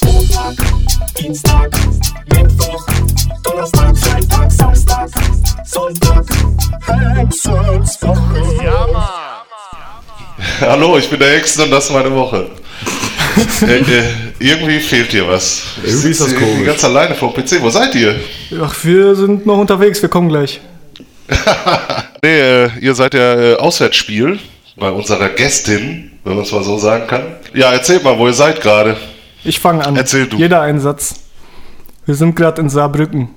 Montag, Dienstag, Mittwoch, Donnerstag, Freitag, Samstag, Sonntag, Hexenswoche. Ja, Mann. Hallo, ich bin der Hexen und das ist meine Woche. äh, äh, irgendwie fehlt dir was. Irgendwie ist das komisch. Ganz alleine vor dem PC. Wo seid ihr? Ach, wir sind noch unterwegs, wir kommen gleich. Nee, äh, ihr seid ja äh, Auswärtsspiel bei unserer Gästin, wenn man es mal so sagen kann. Ja, erzählt mal, wo ihr seid gerade. Ich fange an. Erzähl du. Jeder einen Satz. Wir sind gerade in Saarbrücken.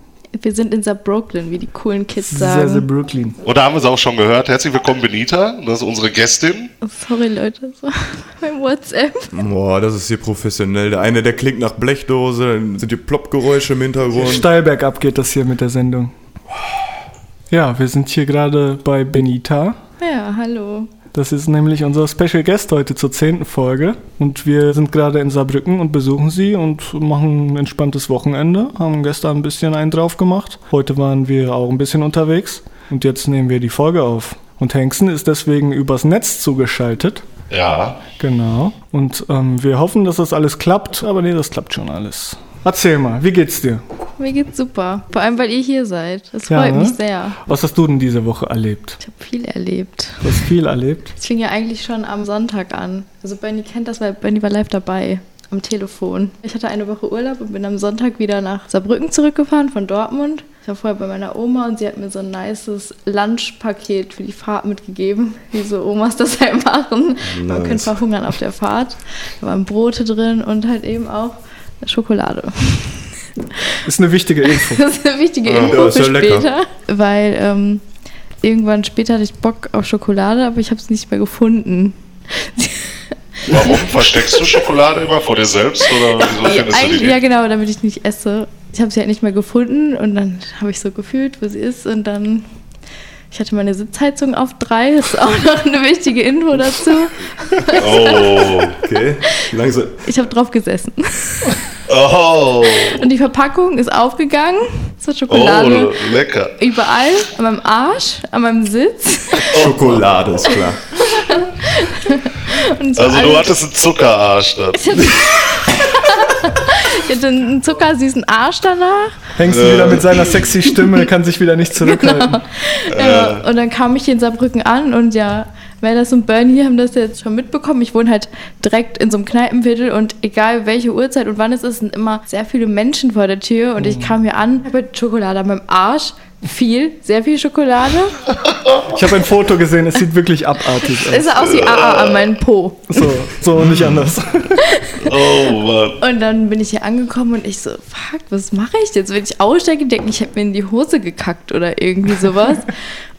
Wir sind in Saarbrooklyn, wie die coolen Kids Sehr, sagen. sehr Brooklyn. Und da haben wir es auch schon gehört. Herzlich willkommen, Benita. Das ist unsere Gästin. Sorry, Leute, war mein WhatsApp. Boah, das ist hier professionell. Der eine, der klingt nach Blechdose, dann sind die Ploppgeräusche im Hintergrund. Steil bergab geht das hier mit der Sendung. Ja, wir sind hier gerade bei Benita. Ja, hallo. Das ist nämlich unser Special Guest heute zur zehnten Folge. Und wir sind gerade in Saarbrücken und besuchen sie und machen ein entspanntes Wochenende. Haben gestern ein bisschen einen drauf gemacht. Heute waren wir auch ein bisschen unterwegs. Und jetzt nehmen wir die Folge auf. Und Hengsten ist deswegen übers Netz zugeschaltet. Ja. Genau. Und ähm, wir hoffen, dass das alles klappt. Aber nee, das klappt schon alles. Erzähl mal, wie geht's dir? Mir geht's super. Vor allem, weil ihr hier seid. Das Ja, freut ne? mich sehr. Was hast du denn diese Woche erlebt? Ich habe viel erlebt. Du hast viel erlebt. Es fing ja eigentlich schon am Sonntag an. Also Benny kennt das, weil Benny war live dabei am Telefon. Ich hatte eine Woche Urlaub und bin am Sonntag wieder nach Saarbrücken zurückgefahren von Dortmund. Ich war vorher bei meiner Oma und sie hat mir so ein nices Lunchpaket für die Fahrt mitgegeben, wie so Omas das halt machen. Man Nice. könnte verhungern auf der Fahrt. Da waren Brote drin und halt eben auch Schokolade. Ist eine wichtige Info. Das ist eine wichtige Info Ja, ist für ja lecker. später, weil ähm, irgendwann später hatte ich Bock auf Schokolade, aber ich habe es nicht mehr gefunden. Warum? Versteckst du Schokolade immer vor dir selbst? Oder wieso Ja, findest du die? ja, genau, damit ich nicht esse. Ich habe sie halt nicht mehr gefunden und dann habe ich so gefühlt, wo sie ist und dann. Ich hatte meine Sitzheizung auf drei, das ist auch noch eine wichtige Info dazu. Oh. Okay, langsam. Ich habe drauf gesessen. Oh. Und die Verpackung ist aufgegangen. So Schokolade Oh, lecker. überall, an meinem Arsch, an meinem Sitz. Schokolade ist klar. Und so Also du hattest einen Zuckerarsch dann. Ich hatte einen zuckersüßen Arsch danach. Hängst du wieder mit seiner sexy Stimme, kann sich wieder nicht zurückhalten. Ja, und dann kam ich hier in Saarbrücken an und ja, Melis und Bernie haben das jetzt schon mitbekommen. Ich wohne halt direkt in so einem Kneipenviertel und egal welche Uhrzeit und wann es ist, sind immer sehr viele Menschen vor der Tür und ich kam hier an mit Schokolade an meinem Arsch. Viel, sehr viel Schokolade. Ich habe ein Foto gesehen, es sieht wirklich abartig aus. Es sah aus wie AA an meinem Po. So, so und nicht anders. Oh Mann. Und dann bin ich hier angekommen und ich so, fuck, was mache ich jetzt? Wenn ich aussteige, denke ich, ich habe mir in die Hose gekackt oder irgendwie sowas.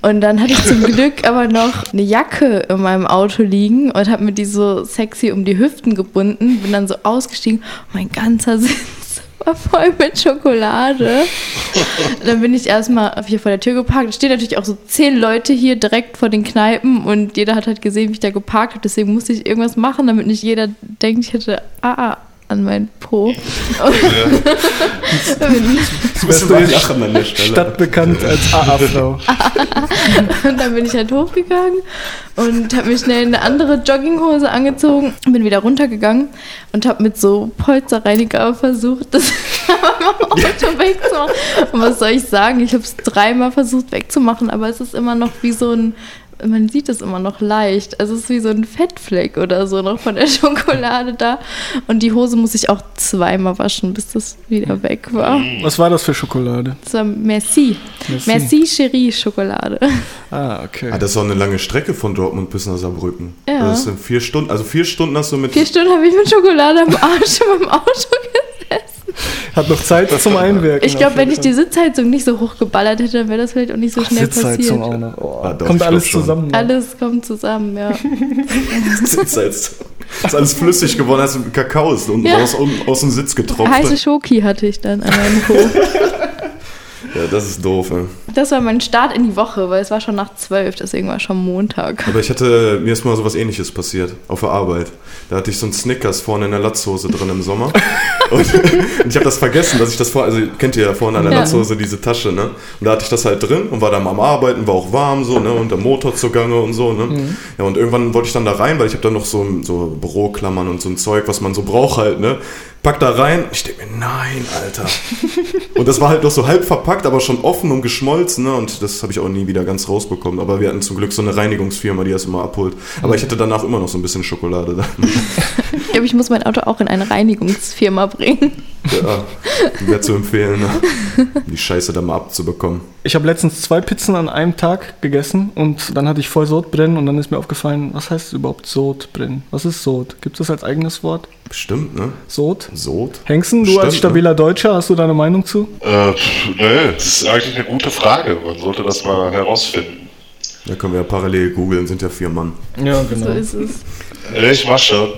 Und dann hatte ich zum Glück aber noch eine Jacke in meinem Auto liegen und habe mir die so sexy um die Hüften gebunden, bin dann so ausgestiegen. Mein ganzer Sitz war voll mit Schokolade. Dann bin ich erstmal hier vor der Tür geparkt. Es stehen natürlich auch so zehn Leute hier direkt vor den Kneipen und jeder hat halt gesehen, wie ich da geparkt habe. Deswegen musste ich irgendwas machen, damit nicht jeder denkt, ich hätte AA an meinen Po. Du bist du lachen an der Stelle. Stadtbekannt als AA-Frau. Und dann bin ich halt hochgegangen und habe mir schnell eine andere Jogginghose angezogen, bin wieder runtergegangen und habe mit so Polsterreiniger versucht, das Auto wegzumachen. Und was soll ich sagen? Ich habe es dreimal versucht wegzumachen, aber es ist immer noch wie so ein man sieht es immer noch leicht. Also es ist wie so ein Fettfleck oder so noch von der Schokolade da. Und die Hose muss ich auch zweimal waschen, bis das wieder weg war. Was war das für Schokolade? Das war Merci. Merci. Merci, Cherie Schokolade. Ah, okay. Ah, das ist auch eine lange Strecke von Dortmund bis nach Saarbrücken. Ja. Das sind vier Stunden, also vier Stunden hast du mit. Vier Stunden habe ich mit Schokolade am Arsch in meinem Auto gesessen. Hat noch Zeit zum Einwirken. Ich glaube, wenn ich die Sitzheizung nicht so hoch geballert hätte, dann wäre das vielleicht auch nicht so Fall. schnell Sitzheizung passiert. auch noch. Oh, Ah, doch, kommt alles zusammen. ne? Alles kommt zusammen, ja. Sitz jetzt. Ist alles flüssig geworden, hast du Kakao ist und Ja. aus, aus dem Sitz getropft. Heiße Schoki hatte ich dann an meinem Po. Ja, das ist doof, ey. Das war mein Start in die Woche, weil es war schon nach zwölf, deswegen war schon Montag. Aber ich hatte, mir ist mal so was ähnliches passiert, auf der Arbeit. Da hatte ich so einen Snickers vorne in der Latzhose drin im Sommer. Und, und ich habe das vergessen, dass ich das vor, also kennt ihr ja vorne an der Ja. Latzhose diese Tasche, ne? Und da hatte ich das halt drin und war dann am Arbeiten, war auch warm so, ne? Und der Motor zugange und so, ne? Ja, und irgendwann wollte ich dann da rein, weil ich habe da noch so, so Büroklammern und so ein Zeug, was man so braucht halt, ne? Pack da rein, ich denke mir, nein, Alter. Und das war halt noch so halb verpackt, aber schon offen und geschmolzen, ne? Und das habe ich auch nie wieder ganz rausbekommen. Aber wir hatten zum Glück so eine Reinigungsfirma, die das immer abholt. Aber ich hatte danach immer noch so ein bisschen Schokolade da. Ich glaube, ich muss mein Auto auch in eine Reinigungsfirma bringen. Ja, wäre zu empfehlen, ne? die Scheiße da mal abzubekommen. Ich habe letztens zwei Pizzen an einem Tag gegessen und dann hatte ich voll Sodbrennen und dann ist mir aufgefallen, was heißt überhaupt Sodbrennen? Was ist Sod? Gibt es das als eigenes Wort? Bestimmt, ne? Sod? Sod? Hengsten, du Stimmt, als stabiler Deutscher, hast du da eine Meinung zu? Äh, pff, nö, das ist eigentlich eine gute Frage. Man sollte das mal herausfinden. Da können wir ja parallel googeln, sind ja vier Mann. Ja, So ist es. Äh, Ich mach schon.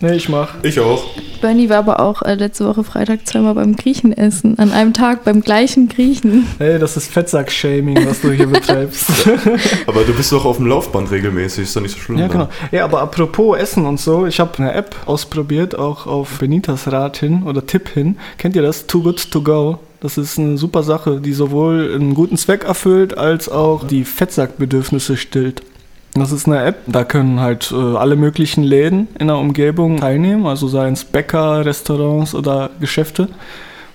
Nee, ich mach. Ich auch. Bernie war aber auch äh, letzte Woche Freitag zweimal beim Griechen essen. An einem Tag beim gleichen Griechen. Hey, das ist Fettsack-Shaming, was du hier betreibst. Aber du bist doch auf dem Laufband regelmäßig, ist doch nicht so schlimm. Ja, ne? genau. Ja, aber apropos Essen und so, ich habe eine App ausprobiert, auch auf Benitas Rat hin oder Tipp hin. Kennt ihr das? Too Good To Go. Das ist eine super Sache, die sowohl einen guten Zweck erfüllt, als auch die Fettsackbedürfnisse stillt. Das ist eine App, da können halt äh, alle möglichen Läden in der Umgebung teilnehmen, also seien es Bäcker, Restaurants oder Geschäfte.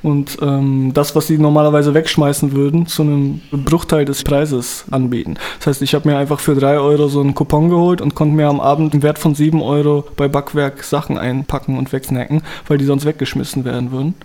Und ähm, das, was sie normalerweise wegschmeißen würden, zu einem Bruchteil des Preises anbieten. Das heißt, ich habe mir einfach für 3 Euro so einen Coupon geholt und konnte mir am Abend einen Wert von 7 Euro bei Backwerk Sachen einpacken und wegsnacken, weil die sonst weggeschmissen werden würden.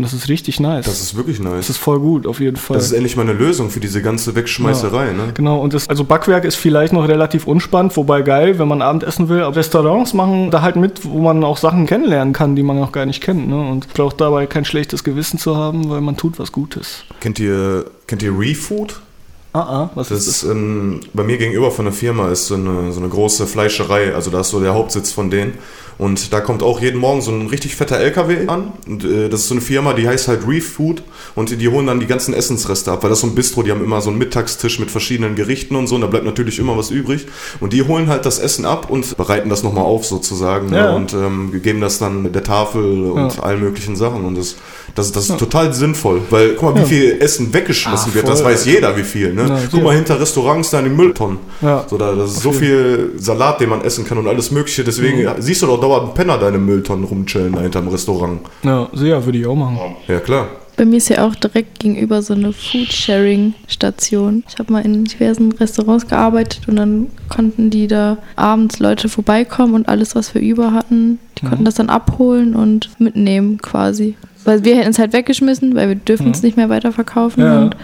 Und das ist richtig nice. Das ist wirklich nice. das ist voll gut, auf jeden Fall. Das ist endlich mal eine Lösung für diese ganze Wegschmeißerei, ne? Genau, und das, also Backwerk ist vielleicht noch relativ unspannend, wobei geil, wenn man Abendessen will. Aber Restaurants machen da halt mit, wo man auch Sachen kennenlernen kann, die man noch gar nicht kennt. Ne? Und braucht dabei kein schlechtes Gewissen zu haben, weil man tut was Gutes. Kennt ihr, kennt ihr Refood? Ah, ah, was Das ist das? ist ähm, bei mir gegenüber von der Firma ist so eine, so eine große Fleischerei, also da ist so der Hauptsitz von denen. Und da kommt auch jeden Morgen so ein richtig fetter LKW an. Und äh, das ist so eine Firma, die heißt halt Refood und die, die holen dann die ganzen Essensreste ab, weil das ist so ein Bistro, die haben immer so einen Mittagstisch mit verschiedenen Gerichten und so, und da bleibt natürlich immer was übrig. Und die holen halt das Essen ab und bereiten das nochmal auf sozusagen Ja. ne? und ähm, geben das dann mit der Tafel und Ja. allen möglichen Sachen. Und das, das, das ist total sinnvoll, weil guck mal, wie Ja. viel Essen weggeschmissen Ah, wird, das weiß jeder, wie viel. Ne? Ja, Guck mal hinter Restaurants da in den Mülltonnen. Ja. So, da, das ist so viel Salat, den man essen kann und alles Mögliche. Deswegen Mhm. siehst du doch dauernd einen Penner deine Mülltonnen rumchillen da hinterm Restaurant. Ja, sehr, würde ich auch machen. Ja, klar. Bei mir ist ja auch direkt gegenüber so eine Food-Sharing-Station. Ich habe mal in diversen Restaurants gearbeitet und dann konnten die da abends Leute vorbeikommen und alles, was wir über hatten, die konnten das dann abholen und mitnehmen quasi. Weil wir hätten es halt weggeschmissen, weil wir dürfen es nicht mehr weiterverkaufen. Ja. Und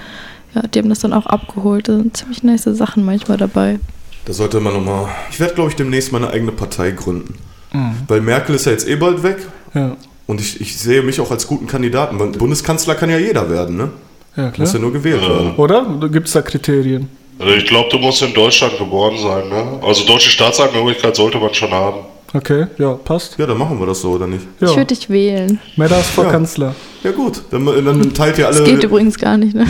ja, die haben das dann auch abgeholt. Da sind ziemlich nice Sachen manchmal dabei. Da sollte man nochmal. Ich werde, glaube ich, demnächst meine eigene Partei gründen. Mhm. Weil Merkel ist ja jetzt eh bald weg. Ja, Und ich, ich sehe mich auch als guten Kandidaten. Weil Bundeskanzler kann ja jeder werden, ne? ja Muss ja klar. nur gewählt werden. Oder? Gibt es da Kriterien? Also ich glaube, du musst in Deutschland geboren sein, ne? Also deutsche Staatsangehörigkeit sollte man schon haben. Okay, ja, passt. Ja, dann machen wir das so, oder nicht? Ja, Ich würde dich wählen. Medas vor Ja. Kanzler. Ja, gut. Dann, dann teilt ihr alle. Das geht übrigens gar nicht, ne?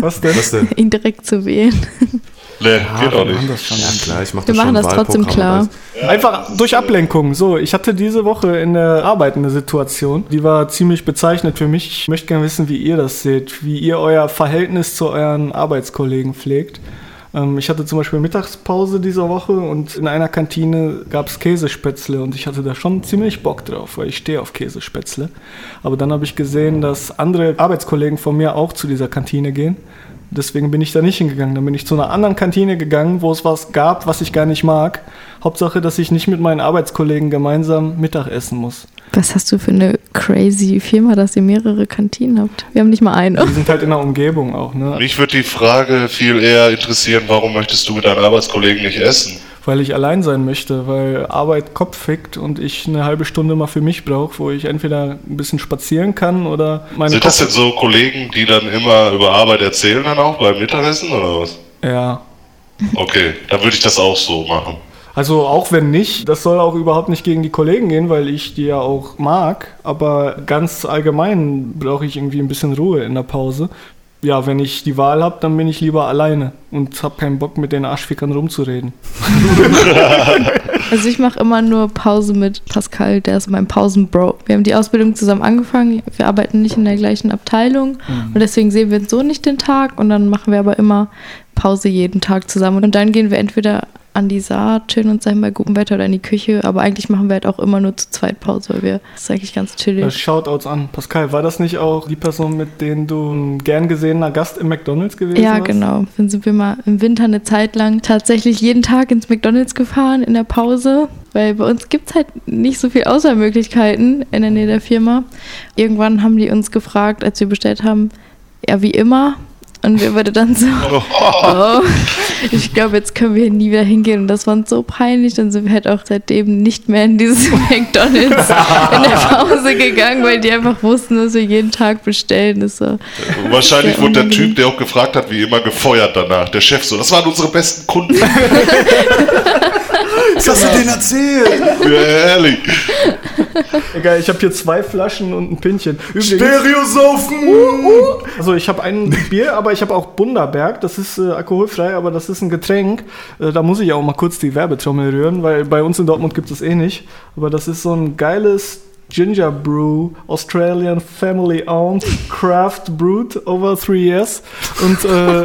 Was denn? Was denn? ihn direkt zu wählen. Nee, geht auch wir machen nicht. das schon. Ja, klar, ich mache Wir das schon machen das trotzdem klar. Einfach durch Ablenkung. So, ich hatte diese Woche in der Arbeit eine Situation, die war ziemlich bezeichnend für mich. Ich möchte gerne wissen, wie ihr das seht, wie ihr euer Verhältnis zu euren Arbeitskollegen pflegt. Ähm, ich hatte zum Beispiel Mittagspause diese Woche und in einer Kantine gab es Käsespätzle und ich hatte da schon ziemlich Bock drauf, weil ich stehe auf Käsespätzle. Aber dann habe ich gesehen, dass andere Arbeitskollegen von mir auch zu dieser Kantine gehen. Deswegen bin ich da nicht hingegangen. Dann bin ich zu einer anderen Kantine gegangen, wo es was gab, was ich gar nicht mag. Hauptsache, dass ich nicht mit meinen Arbeitskollegen gemeinsam Mittag essen muss. Was hast du für eine crazy Firma, dass ihr mehrere Kantinen habt? Wir haben nicht mal eine. Die sind halt in der Umgebung auch, ne? Mich würde die Frage viel eher interessieren, warum möchtest du mit deinen Arbeitskollegen nicht essen? Weil ich allein sein möchte, weil Arbeit Kopf fickt und ich eine halbe Stunde mal für mich brauche, wo ich entweder ein bisschen spazieren kann oder meine Sind das denn so Kollegen, die dann immer über Arbeit erzählen dann auch beim Mittagessen oder was? Ja. Okay, dann würde ich das auch so machen. Also auch wenn nicht, das soll auch überhaupt nicht gegen die Kollegen gehen, weil ich die ja auch mag, aber ganz allgemein brauche ich irgendwie ein bisschen Ruhe in der Pause. Ja, wenn ich die Wahl habe, dann bin ich lieber alleine und habe keinen Bock mit den Arschfickern rumzureden. Also ich mache immer nur Pause mit Pascal, der ist mein Pausenbro. Wir haben die Ausbildung zusammen angefangen, wir arbeiten nicht in der gleichen Abteilung und deswegen sehen wir so nicht den Tag und dann machen wir aber immer Pause jeden Tag zusammen und dann gehen wir entweder an die Saat, chillen uns dahin bei gutem Wetter oder in die Küche, aber eigentlich machen wir halt auch immer nur zu zweit Pause, weil wir, das ist eigentlich ganz chillig. Shoutouts an. Pascal, war das nicht auch die Person, mit denen du ein gern gesehener Gast im McDonalds gewesen Ja, warst? genau. Dann sind wir mal im Winter eine Zeit lang tatsächlich jeden Tag ins McDonalds gefahren in der Pause, weil bei uns gibt es halt nicht so viel Auswahlmöglichkeiten in der Nähe der Firma. Irgendwann haben die uns gefragt, als wir bestellt haben, ja, wie immer. Und wir wurde dann so, oh, ich glaube, jetzt können wir hier nie wieder hingehen. Und das war uns so peinlich. Dann sind wir halt auch seitdem nicht mehr in dieses McDonalds in der Pause gegangen, weil die einfach wussten, dass wir jeden Tag bestellen. Das war Wahrscheinlich wurde der. Typ, der auch gefragt hat, wie immer gefeuert danach. Der Chef so, das waren unsere besten Kunden. Was hast du denen erzählt? ja, ehrlich. Egal, ich habe hier zwei Flaschen und ein Pinchen. Übrigens, Stereosaufen! also ich habe ein Bier, aber ich habe auch Bunderberg. Das ist äh, alkoholfrei, aber das ist ein Getränk. Äh, da muss ich auch mal kurz die Werbetrommel rühren, weil bei uns in Dortmund gibt es eh nicht. Aber das ist so ein geiles Ginger Brew, Australian Family Owned, Craft Brewed over three years. Und äh,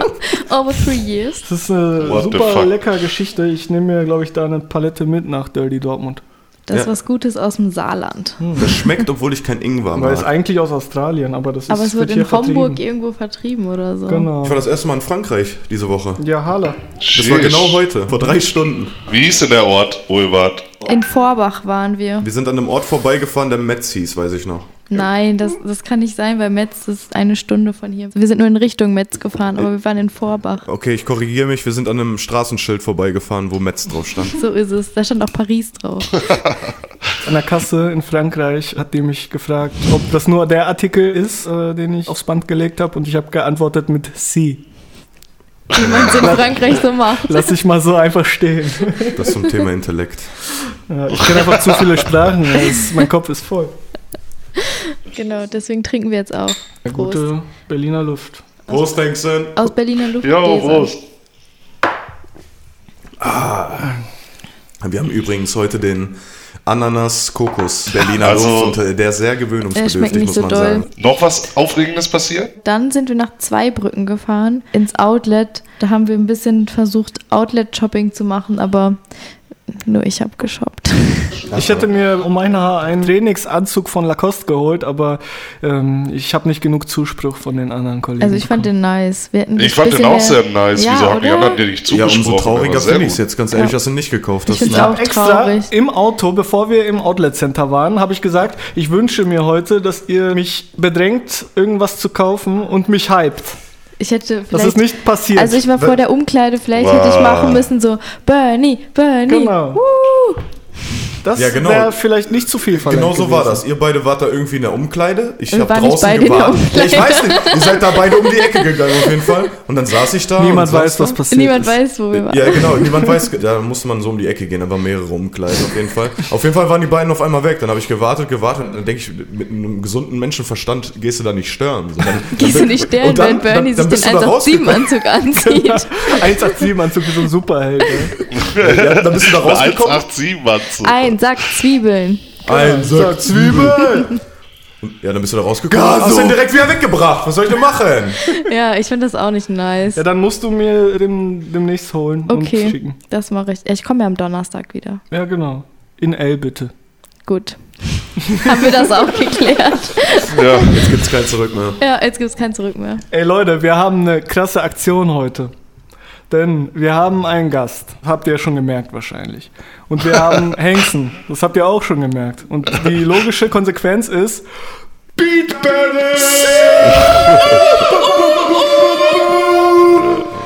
over three years. das ist eine What super lecker Geschichte. Ich nehme mir, glaube ich, da eine Palette mit nach Dirty Dortmund. Das ist Ja. was Gutes aus dem Saarland. Das schmeckt, obwohl ich kein Ingwer Weil es mag. eigentlich aus Australien, aber das ist Aber es wird hier in Homburg vertrieben. irgendwo vertrieben oder so. Genau. Ich war das erste Mal in Frankreich diese Woche. Ja, Hala. Das war genau heute, vor drei Stunden. Wie hieß denn der Ort, wo ihr wart? In Vorbach waren wir. Wir sind an einem Ort vorbeigefahren, der Metz hieß, weiß ich noch. Nein, das, das kann nicht sein, weil Metz ist eine Stunde von hier. Wir sind nur in Richtung Metz gefahren, aber wir waren in Vorbach. Okay, ich korrigiere mich, wir sind an einem Straßenschild vorbeigefahren, wo Metz drauf stand. So ist es. Da stand auch Paris drauf. An der Kasse in Frankreich hat die mich gefragt, ob das nur der Artikel ist, äh, den ich aufs Band gelegt habe. Und ich habe geantwortet mit Sie. Wie man es in Frankreich so macht. Lass ich mal so einfach stehen. Das zum Thema Intellekt. Ja, ich kenne einfach zu viele Sprachen. Es, mein Kopf ist voll. Genau, deswegen trinken wir jetzt auch. Eine Prost. gute Berliner Luft. Prost, Hengsten. Aus Berliner Luft. Jo, Prost. Wir haben übrigens heute den Ananas-Kokos Berliner Also- Luft und äh, der ist sehr schmeckt gewöhnungsbedürftig, nicht muss so man doll. sagen. Noch was Aufregendes passiert? Dann sind wir nach Zweibrücken gefahren, ins Outlet. Da haben wir ein bisschen versucht, Outlet-Shopping zu machen, aber nur ich habe geshoppt. Ich hätte mir um mein Haar einen Trainingsanzug von Lacoste geholt, aber ähm, ich habe nicht genug Zuspruch von den anderen Kollegen. Also ich fand bekommen. den nice. Ich das fand den auch sehr nice. Ja, Wieso haben die anderen dir nicht Ja, zugesprochen? umso trauriger finde ich es jetzt, ganz ehrlich, Ja. dass du nicht gekauft Ich hast. find's ne? auch extra traurig. im Auto, bevor wir im Outlet Center waren, habe ich gesagt, ich wünsche mir heute, dass ihr mich bedrängt, irgendwas zu kaufen und mich hypt. Ich hätte Das vielleicht ist nicht passiert. Also ich war vor der Umkleide, vielleicht hätte ich Wow. machen müssen so Bernie, Bernie. Genau. Woo. Das Ja, genau. wäre vielleicht nicht zu viel verlangt Genau so war gewesen. das. Ihr beide wart da irgendwie in der Umkleide. Ich habe draußen gewartet. Ich Umkleide. weiß nicht. Ihr seid da beide um die Ecke gegangen auf jeden Fall. Und dann saß ich da. Niemand weiß, was passiert Niemand ist. weiß, wo wir waren. Ja, genau, niemand weiß, da musste man so um die Ecke gehen, da waren mehrere Umkleiden auf jeden Fall. Auf jeden Fall waren die beiden auf einmal weg, dann habe ich gewartet, gewartet und dann denke ich, mit einem gesunden Menschenverstand gehst du da nicht stören. So, dann, Gehst du nicht und dann- wenn Bernie dann- dann sich bist den du da rausgekommen. 187-Anzug anzieht. 187-Anzug ist so ein Superheld. ey. Ja, dann bist du da rausgekommen. 187 Mann zu. Ein Sack Zwiebeln. Ein Sack Zwiebeln. Ja, dann bist du da rausgekommen. Gaso. Hast den direkt wieder weggebracht. Was soll ich denn machen? Ja, ich finde das auch nicht nice. Ja, dann musst du mir dem, demnächst holen und Okay, schicken. das mache ich. Ich komme ja am Donnerstag wieder. Ja, genau. In L bitte. Gut. Haben wir das auch geklärt? Ja. Jetzt gibt's kein Zurück mehr. Ja, jetzt gibt es kein Zurück mehr. Ey Leute, wir haben eine krasse Aktion heute. Denn wir haben einen Gast. Habt ihr ja schon gemerkt wahrscheinlich. Und wir haben Hengsten. Das habt ihr auch schon gemerkt. Und die logische Konsequenz ist Beat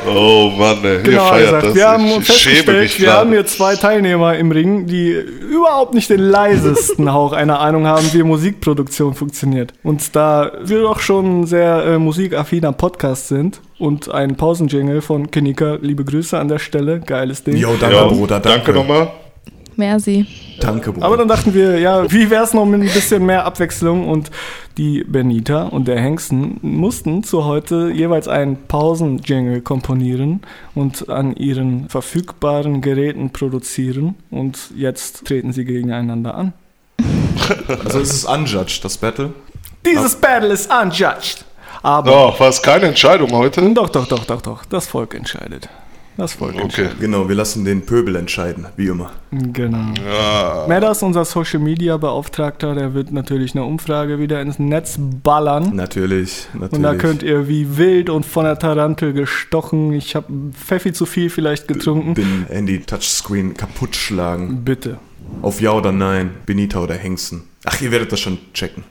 Oh Mann, ey. ihr Genau, feiert gesagt. das. Wir haben ich schäme festgestellt, mich wir gerade. haben hier zwei Teilnehmer im Ring, die überhaupt nicht den leisesten Hauch einer Ahnung haben, wie Musikproduktion funktioniert. Und da wir doch schon ein sehr äh, musikaffiner Podcast sind und ein Pausenjingle von Kenika, liebe Grüße an der Stelle, geiles Ding. Jo, danke, ja, Bruder, danke. danke nochmal. Merci. Danke, Bruder. Aber dann dachten wir, ja, wie wär's noch mit ein bisschen mehr Abwechslung? Und die Benita und der Hengsten mussten zu heute jeweils einen Pausenjingle komponieren und an ihren verfügbaren Geräten produzieren. Und jetzt treten sie gegeneinander an. also es ist unjudged, das Battle. Dieses Battle ist unjudged. Aber Doch, war es keine Entscheidung heute? doch, doch, doch, doch, doch. Das Volk entscheidet. Das Volk Okay. entscheidet. Genau, wir lassen den Pöbel entscheiden, wie immer. Genau. Ja. Medas, unser Social Media Beauftragter, der wird natürlich eine Umfrage wieder ins Netz ballern. Natürlich, natürlich. Und da könnt ihr wie wild und von der Tarantel gestochen. Ich habe Pfeffi zu viel vielleicht getrunken. bin Handy-Touchscreen kaputt schlagen. Bitte. Auf Ja oder Nein, Benita oder Hengsten. Ach, ihr werdet das schon checken.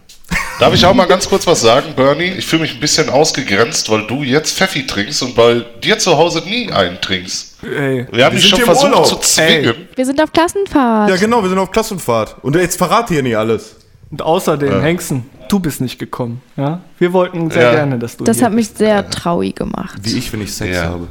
Darf ich auch mal ganz kurz was sagen, Bernie? Ich fühle mich ein bisschen ausgegrenzt, weil du jetzt Pfeffi trinkst und bei dir zu Hause nie einen trinkst. Ey. Wir haben Wir dich sind schon versucht Urlaub. zu zwingen. Wir sind auf Klassenfahrt. Ja, genau, wir sind auf Klassenfahrt. Und jetzt verrate hier nicht alles. Und außerdem, Hengsten, du bist nicht gekommen. Ja? Wir wollten sehr Ja. gerne, dass du das hier hat mich sehr traurig gemacht. Wie ich, wenn ich Sex Ja. habe.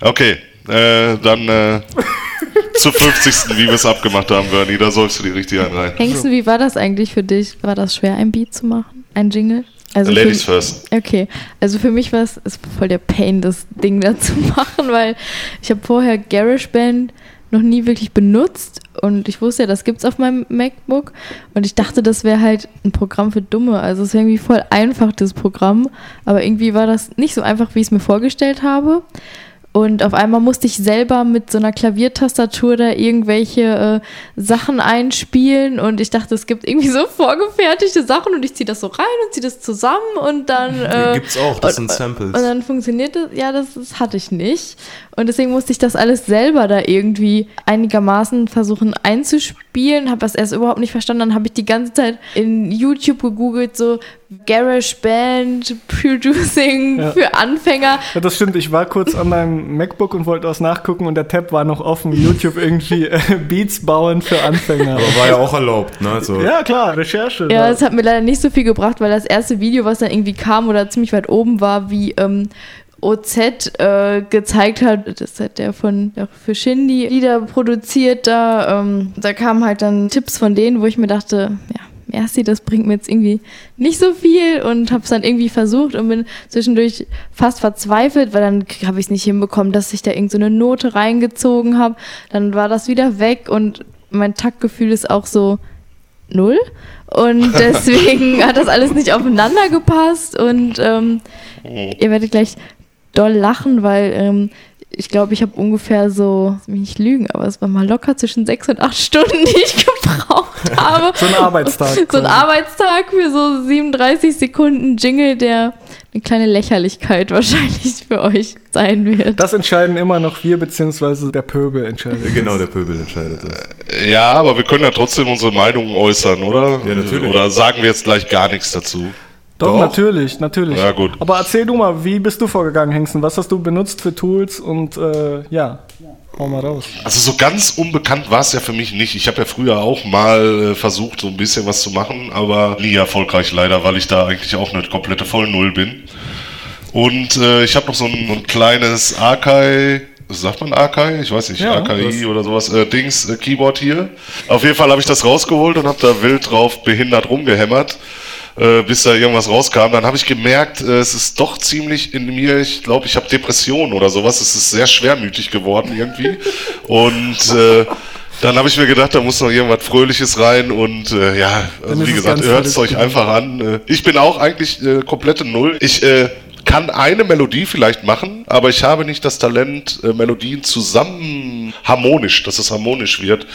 Okay, äh, dann äh, zur 50. wie wir es abgemacht haben, Bernie. Da sollst du die richtig rein. Hengsten, wie war das eigentlich für dich? War das schwer, ein Beat zu machen? Ein Jingle? Also Ladies für, first. Okay, also für mich war es ist voll der Pain, das Ding da zu machen, weil ich habe vorher GarageBand noch nie wirklich benutzt und ich wusste ja, das gibt's auf meinem MacBook und ich dachte, das wäre halt ein Programm für Dumme. Also es wäre irgendwie voll einfach, das Programm, aber irgendwie war das nicht so einfach, wie ich es mir vorgestellt habe. Und auf einmal musste ich selber mit so einer Klaviertastatur da irgendwelche äh, Sachen einspielen und ich dachte, es gibt irgendwie so vorgefertigte Sachen und ich ziehe das so rein und ziehe das zusammen und dann. Äh, Gibt's auch, das und, sind Samples. Und dann funktioniert das, ja, das, das hatte ich nicht. Und deswegen musste ich das alles selber da irgendwie einigermaßen versuchen einzuspielen. Habe das erst überhaupt nicht verstanden. Dann habe ich die ganze Zeit in YouTube gegoogelt, so GarageBand Producing Ja. für Anfänger. Ja, das stimmt. Ich war kurz an meinem MacBook und wollte was nachgucken und der Tab war noch offen. YouTube irgendwie äh, Beats bauen für Anfänger. Aber war ja auch erlaubt, ne? Also, Ja, klar, Recherche. Ja, da. es hat mir leider nicht so viel gebracht, weil das erste Video, was dann irgendwie kam oder ziemlich weit oben war, wie ähm, OZ äh, gezeigt hat, das hat der von der für Shindy Lieder produziert, da, ähm, da kamen halt dann Tipps von denen, wo ich mir dachte, ja, Merci, das bringt mir jetzt irgendwie nicht so viel und habe es dann irgendwie versucht und bin zwischendurch fast verzweifelt, weil dann habe ich es nicht hinbekommen, dass ich da irgend so eine Note reingezogen habe. Dann war das wieder weg und mein Taktgefühl ist auch so null. Und deswegen hat das alles nicht aufeinander gepasst. Und ähm, ihr werdet gleich doll lachen, weil ähm, ich glaube, ich habe ungefähr so, lass mich nicht lügen, aber es war mal locker zwischen sechs und acht Stunden, die ich gebraucht habe. So ein Arbeitstag. So ein. Arbeitstag für so 37 Sekunden Jingle, der eine kleine Lächerlichkeit wahrscheinlich für euch sein wird. Das entscheiden immer noch wir, beziehungsweise der Pöbel entscheidet. Genau, der Pöbel entscheidet das. Ja, aber wir können ja trotzdem unsere Meinung äußern, oder? Ja, natürlich. Oder sagen wir jetzt gleich gar nichts dazu? Doch, Doch. natürlich, natürlich. Ja, gut. Aber erzähl du mal, wie bist du vorgegangen, Hengsten? Was hast du benutzt für Tools und äh, ja, hau mal raus. Also so ganz unbekannt war es ja für mich nicht. Ich habe ja früher auch mal äh, versucht, so ein bisschen was zu machen, aber nie erfolgreich leider, weil ich da eigentlich auch eine komplette Vollnull bin. Und äh, ich habe noch so ein, ein kleines Akai, sagt man Akai? Ich weiß nicht, Ja, AKI oder sowas, äh, Dings, äh, Keyboard hier. Auf jeden Fall habe ich das rausgeholt und habe da wild drauf behindert rumgehämmert. Äh, bis da irgendwas rauskam, dann habe ich gemerkt, äh, es ist doch ziemlich in mir, ich glaube, ich habe Depressionen oder sowas, es ist sehr schwermütig geworden irgendwie. Und äh, dann habe ich mir gedacht, da muss noch irgendwas Fröhliches rein und äh, ja, also wie es gesagt, hört es euch einfach an. Äh, Ich bin auch eigentlich äh, komplette Null. Ich äh, kann eine Melodie vielleicht machen, aber ich habe nicht das Talent, äh, Melodien zusammen harmonisch, dass es harmonisch wird.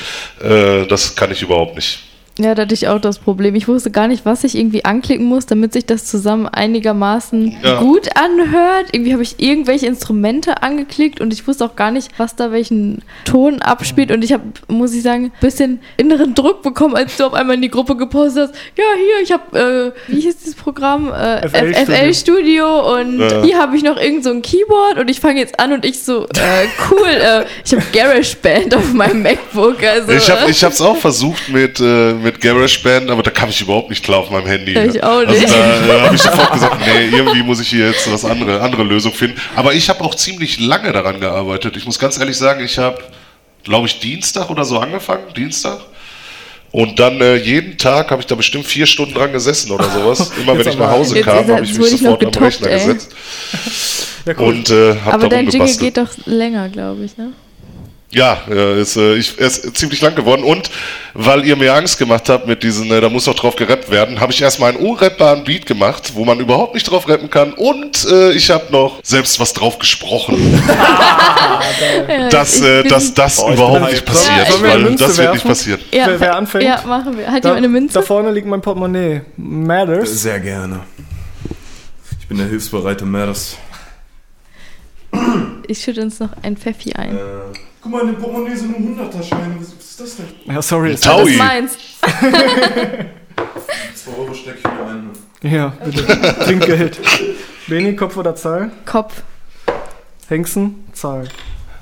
Äh, das kann ich überhaupt nicht. Ja, da hatte ich auch das Problem. Ich wusste gar nicht, was ich irgendwie anklicken muss, damit sich das zusammen einigermaßen Ja. gut anhört. Irgendwie habe ich irgendwelche Instrumente angeklickt und ich wusste auch gar nicht, was da welchen Ton abspielt. Und ich habe, muss ich sagen, ein bisschen inneren Druck bekommen, als du auf einmal in die Gruppe gepostet hast. Ja, hier, ich habe, äh, wie hieß dieses Programm? Äh, FL FL Studio und Ja. hier habe ich noch irgend so ein Keyboard und ich fange jetzt an und ich so, äh, cool, äh, ich habe GarageBand auf meinem MacBook. Also, Ich habe ich hab's auch versucht mit, äh, mit GarageBand, aber da kam ich überhaupt nicht klar auf meinem Handy. Ich auch Also nicht. da äh, habe ich sofort gesagt, nee, irgendwie muss ich hier jetzt was andere, andere Lösung finden. Aber ich habe auch ziemlich lange daran gearbeitet. Ich muss ganz ehrlich sagen, ich habe glaube ich, Dienstag oder so angefangen. Dienstag. Und dann äh, jeden Tag habe ich da bestimmt vier Stunden dran gesessen oder sowas. Immer wenn ich nach Hause Jetzt- kam, habe ich mich sofort am getoppt, Rechner ey. gesetzt Ja, cool. und äh, habe Aber dein Jingle geht doch länger, glaube ich, ne? Ja, äh, ist, äh, ich, er ist ziemlich lang geworden. Und weil ihr mir Angst gemacht habt mit diesen, äh, da muss doch drauf gerappt werden, habe ich erstmal einen unrappbaren Beat gemacht, wo man überhaupt nicht drauf rappen kann. Und äh, ich habe noch selbst was drauf gesprochen, dass, äh, dass das Boah, überhaupt nicht passiert. Ja, weil das wird nicht passieren. ja, Wer- wer anfängt? Ja, machen wir. Hat Da, jemand eine Münze? da vorne liegt mein Portemonnaie. Matters. Sehr gerne. Ich bin der hilfsbereite Mers. Ich schütte uns noch ein Pfeffi ein. Äh, guck mal, in dem Portemonnaie sind nur 100er-Scheine. Was ist das denn? Ja, sorry. ist- Taui. Das ist meins. 2 Euro stecke ich wieder ein. Ja, bitte. Trinkgeld. Beni, Kopf oder Zahl? Kopf. Hengsten, Zahl.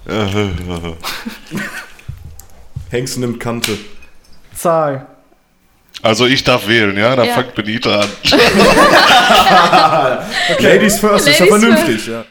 Hengst nimmt Kante. Zahl. Also ich darf wählen, ja? Dann Ja. fängt Benita an. Ladies first, ist ja Ladies vernünftig. Ja.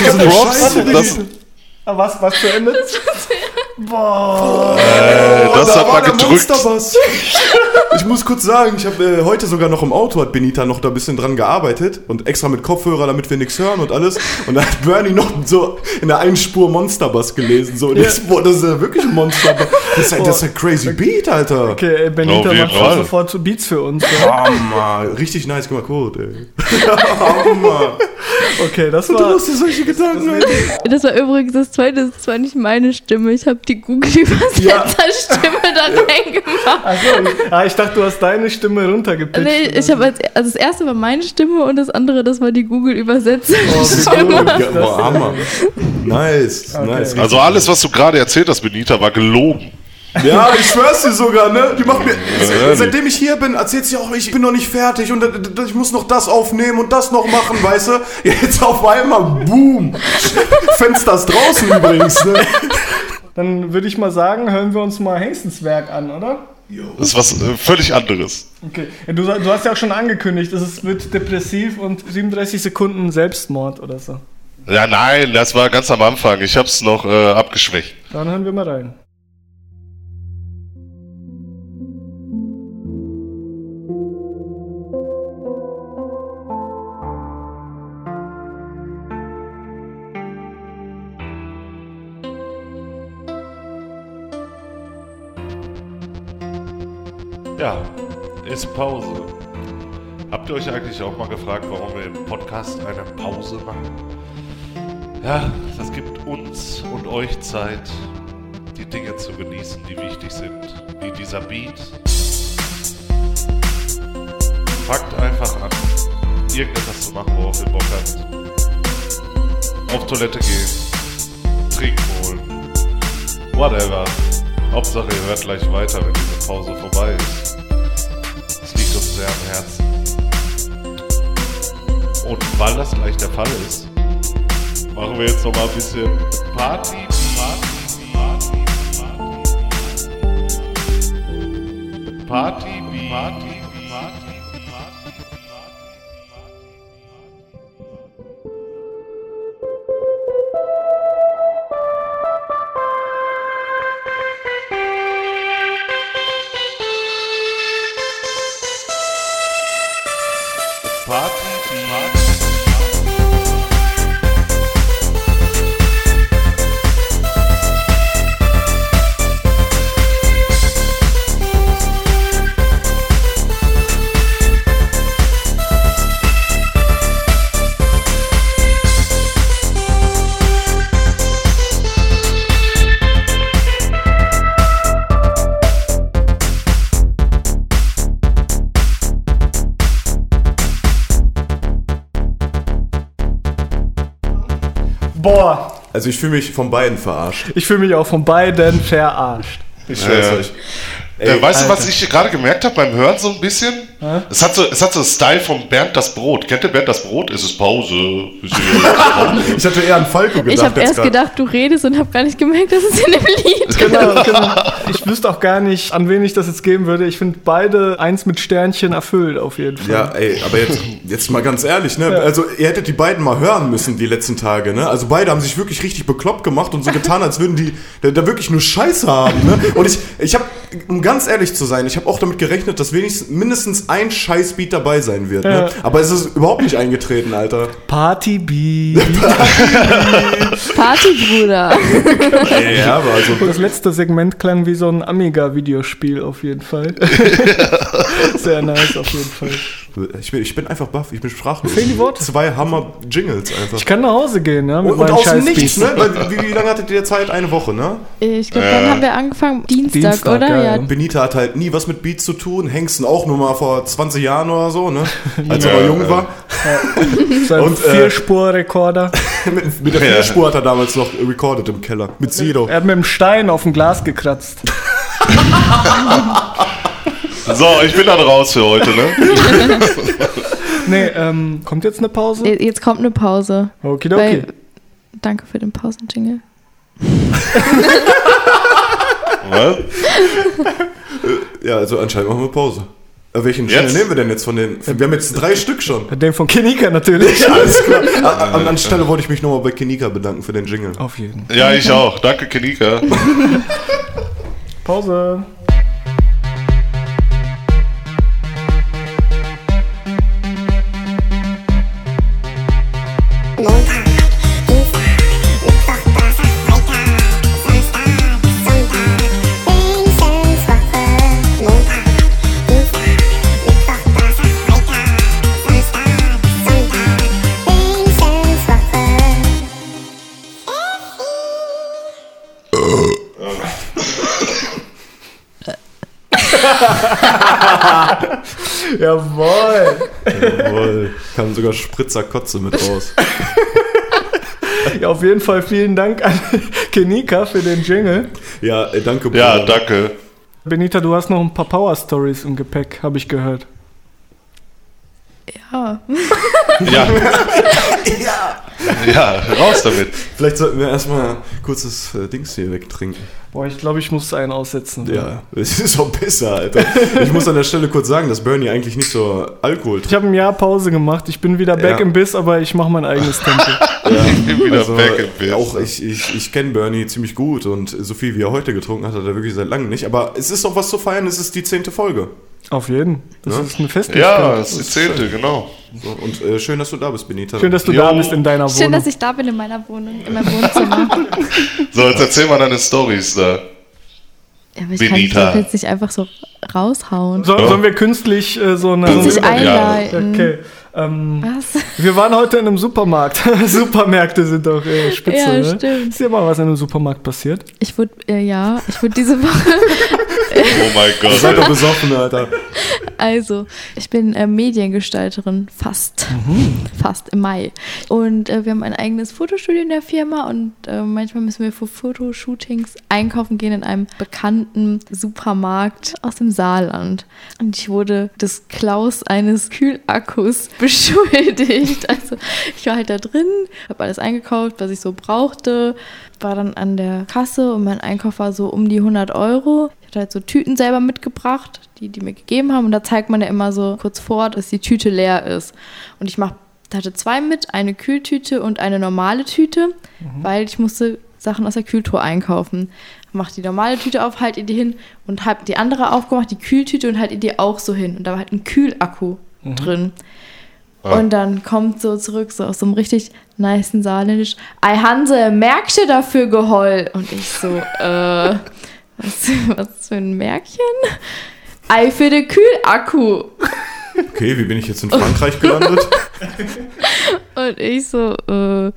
Eine Props. Scheiße, Das, Ah, was, was zu Ende? Boah. äh, das da hat war mal gedrückt. Monsterbass. Ich muss kurz sagen, ich habe äh, heute sogar noch im Auto hat Benita noch da ein bisschen dran gearbeitet und extra mit Kopfhörer, damit wir nichts hören und alles. Und da hat Bernie noch so in der einen Spur Monsterbass gelesen. So, und Ja. ich, boah, das ist ja wirklich ein Monsterbass. Das ist, ein- das ist ein crazy Beat, Alter. Okay, ey, Benita jeden macht Fall. sofort so Beats für uns. Ja. Hammer. Richtig nice gemacht, Code, ey. Hammer. Okay, das Du war. machst dir solche Gedanken, Alter. Das war übrigens das zweite, das ist zwar nicht meine Stimme. Ich habe die Google-Übersetzer-Stimme da reingemacht. Achso, ich, ah, ich dachte, du hast deine Stimme runtergepitcht. Nee, ich habe als, also das erste war meine Stimme und das andere, das war die Oh, Google-Übersetzer-Stimme. Ja, boah, Hammer. Nice, nice. Also alles, was du gerade erzählt hast, Benita, war gelogen. Ja, ich schwör's dir sogar, ne? Die macht mir. seitdem ich hier bin, erzählt sie auch, ich bin noch nicht fertig und ich muss noch das aufnehmen und das noch machen, weißt du? Jetzt auf einmal, boom! Fenster ist draußen übrigens, ne? Dann würde ich mal sagen, hören wir uns mal Hengstens Werk an, oder? Das ist was äh, völlig anderes. Okay. Ja, du, du hast ja auch schon angekündigt, es wird depressiv und 37 Sekunden Selbstmord oder so. Ja, nein, das war ganz am Anfang. Ich hab's noch äh, abgeschwächt. Dann hören wir mal rein. Ja, ist Pause. Habt ihr euch eigentlich auch mal gefragt, warum wir im Podcast eine Pause machen? Ja, das gibt uns und euch Zeit, die Dinge zu genießen, die wichtig sind, wie dieser Beat. Fangt einfach an, irgendetwas zu machen, worauf ihr Bock habt. Auf Toilette gehen, trinken holen, whatever. Hauptsache, ihr hört gleich weiter, wenn diese Pause vorbei ist. Das liegt uns sehr am Herzen. Und weil das gleich der Fall ist, machen wir jetzt noch mal ein bisschen Party, Party, Party, Party, Party, Also ich fühle mich von beiden verarscht. ich fühle mich auch von beiden verarscht. Ich schwör's Ja. euch. Äh, weißt du, was Alter. ich gerade gemerkt habe beim Hören so ein bisschen? Es hat so, es hat so Style von Bernd das Brot. Kennt ihr Bernd das Brot? Es ist Pause. Ist hier- Ich hatte eher an Falco gedacht. Ich habe erst grad. gedacht, du redest und habe gar nicht gemerkt, dass es in dem Lied Genau, genau. Ich wüsste auch gar nicht, an wen ich das jetzt geben würde. Ich finde beide eins mit Sternchen erfüllt auf jeden Fall. Ja, ey, aber jetzt, jetzt mal ganz ehrlich, ne? Also, ihr hättet die beiden mal hören müssen die letzten Tage, ne? Also, beide haben sich wirklich richtig bekloppt gemacht und so getan, als würden die da, da wirklich nur Scheiße haben, ne? Und ich, ich habe, um ganz ehrlich zu sein, ich habe auch damit gerechnet, dass wenigstens mindestens ein Scheißbeat dabei sein wird, ne? Ja. Aber es ist überhaupt nicht eingetreten, Alter. Party Beat. Partybruder. Ja, aber also. Das letzte Segment klang wie so ein Amiga-Videospiel auf jeden Fall. Sehr nice auf jeden Fall. Ich bin, ich bin einfach baff, ich bin sprachlos. Fehlen die Worte? Zwei Hammer-Jingles einfach. Ich kann nach Hause gehen, ja, mit und, und aus dem. Nichts, ne? Weil, wie, wie lange hattet ihr Zeit? Eine Woche, ne? Ich glaube, dann haben wir angefangen. Dienstag, Dienstag, oder? ja, Ja. ja. Benita hat halt nie was mit Beats zu tun. Hengsten auch nur mal vor 20 Jahren oder so, ne? Als er Ja, noch jung ja. war. Sein Und, äh, Vierspur-Rekorder. mit, mit der Ja. Vierspur hat er damals noch recorded im Keller. Mit Sido. Er hat mit dem Stein auf dem Glas gekratzt. So, ich bin dann raus für heute, ne? Nee, ähm, kommt jetzt eine Pause? Jetzt kommt eine Pause. Okidoki. Weil, danke für den Pausenjingle. Was? Ja, also anscheinend machen wir Pause. Äh, welchen Jetzt? Channel nehmen wir denn jetzt von den? Wir haben jetzt drei Stück schon. Den von Kenika natürlich. Ja, alles klar. An, an, anstelle wollte ich mich nochmal bei Kenika bedanken für den Jingle. Auf jeden. Ja, ich auch. Danke, Kenika. Pause. Jawohl. Jawohl. Kam sogar Spritzer Kotze mit raus. Ja, auf jeden Fall vielen Dank an Kenika für den Jingle. Ja, ey, danke, Bruder. Ja, danke. Benita, du hast noch ein paar Power Stories im Gepäck, habe ich gehört. Ja. Ja. Ja, raus damit. Vielleicht sollten wir erstmal kurzes äh, Dings hier wegtrinken. Boah, ich glaube, ich muss einen aussetzen. Ja, es ist auch besser, Alter. Ich muss an der Stelle kurz sagen, dass Bernie eigentlich nicht so Alkohol Ich habe ein Jahr Pause gemacht. Ich bin wieder back Ja. im Biss, aber ich mache mein eigenes Tempo. Ich bin wieder Also, back in Biss. auch ich, ich, ich kenne Bernie ziemlich gut und so viel wie er heute getrunken hat, hat er wirklich seit langem nicht. Aber es ist doch was zu feiern, es ist die zehnte Folge. Auf jeden. Das Ja? ist eine Festlichkeit. Ja, das ist die zehnte, genau. So, und äh, schön, dass du da bist, Benita. Schön, dass du Jo. da bist in deiner Wohnung. Schön, dass ich da bin in meiner Wohnung, in meinem Wohnzimmer. So, jetzt erzähl mal deine Stories da. Ja, aber ich kann Benita. doch jetzt nicht einfach so raushauen. so, sollen wir künstlich äh, so eine. Sich Ja. einleiten. Okay. Ähm, Was? wir waren heute in einem Supermarkt. Supermärkte sind doch äh, spitze, Ja, ne? stimmt. Ist dir mal was in einem Supermarkt passiert? Ich wurde, äh, ja, ich wurde diese Woche, Oh mein Gott. Seid doch besoffen, Alter. also, ich bin äh, Mediengestalterin, fast, fast im Mai. Und äh, wir haben ein eigenes Fotostudio in der Firma und äh, manchmal müssen wir für Fotoshootings einkaufen gehen in einem bekannten Supermarkt aus dem Saarland. Und ich wurde des Klaus eines Kühlakkus beschuldigt. Also, ich war halt da drin, habe alles eingekauft, was ich so brauchte, war dann an der Kasse und mein Einkauf war so um die 100 Euro. Ich hatte halt so Tüten selber mitgebracht, die die mir gegeben haben und da zeigt man ja immer so kurz vor, dass die Tüte leer ist. Und ich mach, hatte zwei mit, eine Kühltüte und eine normale Tüte, weil ich musste Sachen aus der Kühltruhe einkaufen. Mach die normale Tüte auf, halt ihr die hin und hab die andere aufgemacht, die Kühltüte und halt ihr die auch so hin. Und da war halt ein Kühlakku drin. Ah. Und dann kommt so zurück, so aus so einem richtig niceen Saarländisch, Ei Hanse, merkst du dafür geheul? Und ich so, äh, was, was für ein Märchen? Ei für den Kühlakku. Okay, wie bin ich jetzt in Frankreich gelandet? Und ich so, äh,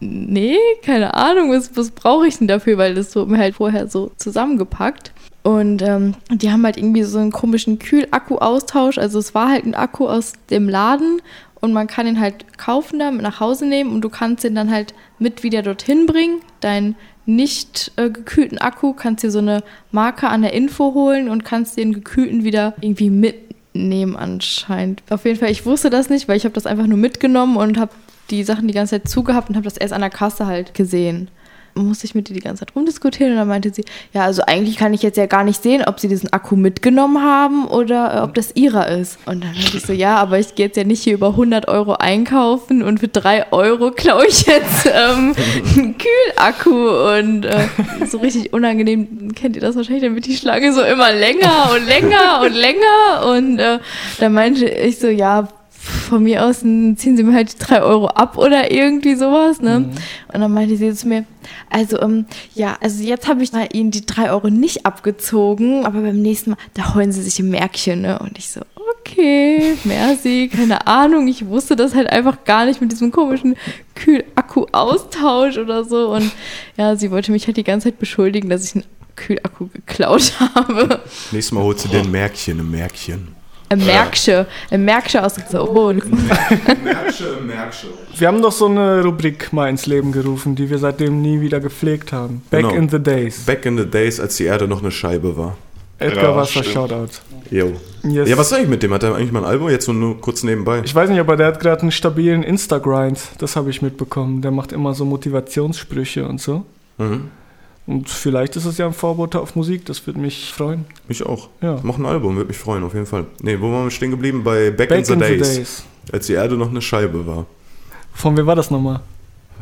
nee, keine Ahnung, was, was brauche ich denn dafür? Weil das wurde mir halt vorher so zusammengepackt. Und ähm, die haben halt irgendwie so einen komischen Kühlakku-Austausch. Also es war halt ein Akku aus dem Laden und man kann ihn halt kaufen, da mit nach Hause nehmen und du kannst ihn dann halt mit wieder dorthin bringen. Deinen nicht äh, gekühlten Akku kannst dir so eine Marke an der Info holen und kannst den gekühlten wieder irgendwie mitnehmen anscheinend. Auf jeden Fall, ich wusste das nicht, weil ich habe das einfach nur mitgenommen und habe die Sachen die ganze Zeit zugehabt und habe das erst an der Kasse halt gesehen musste ich mit ihr die ganze Zeit rumdiskutieren und dann meinte sie, ja, also eigentlich kann ich jetzt ja gar nicht sehen, ob sie diesen Akku mitgenommen haben oder äh, ob das ihrer ist. Und dann meinte ich so, ja, aber ich gehe jetzt ja nicht hier über 100 Euro einkaufen und für 3 Euro klaue ich jetzt ähm, einen Kühlakku und äh, so richtig unangenehm, kennt ihr das wahrscheinlich, dann wird die Schlange so immer länger und länger und länger und äh, dann meinte ich so, ja, von mir aus ziehen sie mir halt die drei Euro ab oder irgendwie sowas, ne? Und dann meinte sie zu mir, also, ähm, ja, also jetzt habe ich mal ihnen die drei Euro nicht abgezogen, aber beim nächsten Mal, da holen sie sich ein Märkchen, ne? Und ich so, okay, merci, keine Ahnung, ich wusste das halt einfach gar nicht mit diesem komischen Kühlakku-Austausch oder so. Und ja, sie wollte mich halt die ganze Zeit beschuldigen, dass ich einen Kühlakku geklaut habe. Nächstes Mal holst du dir ein Märkchen, ein Märkchen. Ein Märksche, ein Märksche aus so. Märksche, Märksche. Wir haben doch so eine Rubrik mal ins Leben gerufen, die wir seitdem nie wieder gepflegt haben. Back Genau. in the days. Back in the days, als die Erde noch eine Scheibe war. Edgar Ja, Wasser, stimmt. Shoutout. Jo. Yes. Ja, was ist eigentlich mit dem? Hat er eigentlich mal ein Album? Jetzt so nur kurz nebenbei. Ich weiß nicht, aber der hat gerade einen stabilen Insta-Grind. Das habe ich mitbekommen. Der macht immer so Motivationssprüche und so. Mhm. Und vielleicht ist es ja ein Vorbote auf Musik. Das würde mich freuen. Mich auch. Ja. Mach ein Album, würde mich freuen, auf jeden Fall. Nee, wo waren wir stehen geblieben? Bei Back, in, the, days, Als die Erde noch eine Scheibe war. Von wem war das nochmal?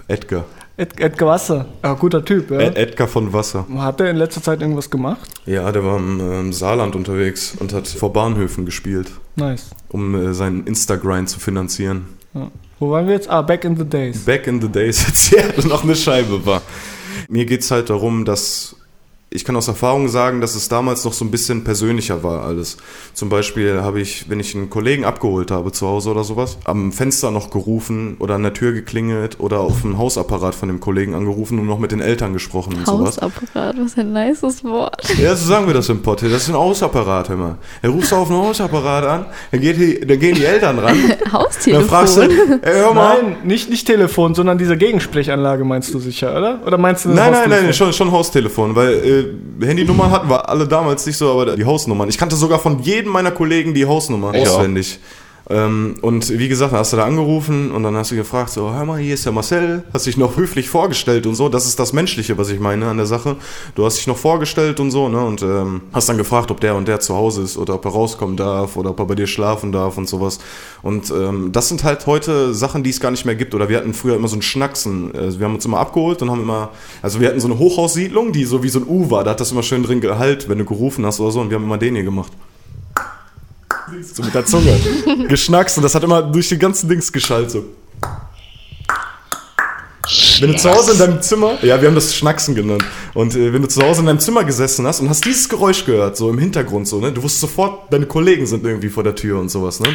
Edgar. Ed Edgar Wasser. Ja, guter Typ, ja. Ed Edgar von Wasser. Hat er in letzter Zeit irgendwas gemacht? Ja, der war im ähm, Saarland unterwegs und hat vor Bahnhöfen gespielt, Nice. um äh, seinen Instagrind zu finanzieren. Ja. Wo waren wir jetzt? Ah, Back in the Days. Back in the days, als die Erde noch eine Scheibe war. Mir geht es halt darum, dass ich kann aus Erfahrung sagen, dass es damals noch so ein bisschen persönlicher war alles. Zum Beispiel habe ich, wenn ich einen Kollegen abgeholt habe zu Hause oder sowas, am Fenster noch gerufen oder an der Tür geklingelt oder auf dem Hausapparat von dem Kollegen angerufen und noch mit den Eltern gesprochen und sowas. Hausapparat, was ein nices Wort. Ja, so sagen wir das im Pott. Das ist ein Hausapparat, hör mal. Er ruft auf einen Hausapparat an, dann, geht die, dann gehen die Eltern ran, dann Haustelefon. fragst du, ey, hör mal. Nein, nicht, nicht Telefon, sondern diese Gegensprechanlage meinst du sicher, oder? Oder meinst du das Nein, nein, nein, schon, schon Haustelefon, weil Handynummern hatten wir alle damals nicht so, aber die Hausnummern. Ich kannte sogar von jedem meiner Kollegen die Hausnummer Ich auch. auswendig. Ähm, und wie gesagt, hast du da angerufen und dann hast du gefragt, so, hör mal, hier ist der Marcel, hast dich noch höflich vorgestellt und so. Das ist das Menschliche, was ich meine an der Sache. Du hast dich noch vorgestellt und so, ne? Und ähm, hast dann gefragt, ob der und der zu Hause ist oder ob er rauskommen darf oder ob er bei dir schlafen darf und sowas. Und ähm, das sind halt heute Sachen, die es gar nicht mehr gibt. Oder wir hatten früher immer so ein Schnacksen. Also wir haben uns immer abgeholt und haben immer, also wir hatten so eine Hochhaussiedlung, die so wie so ein U war. Da hat das immer schön drin gehalt, wenn du gerufen hast oder so. Und wir haben immer den hier gemacht. So mit der Zunge. Geschnackst und das hat immer durch die ganzen Dings geschallt. So. Wenn du zu Hause in deinem Zimmer, ja, wir haben das Schnacksen genannt. Und äh, wenn du zu Hause in deinem Zimmer gesessen hast und hast dieses Geräusch gehört, so im Hintergrund, so, ne, du wusstest sofort, deine Kollegen sind irgendwie vor der Tür und sowas, ne?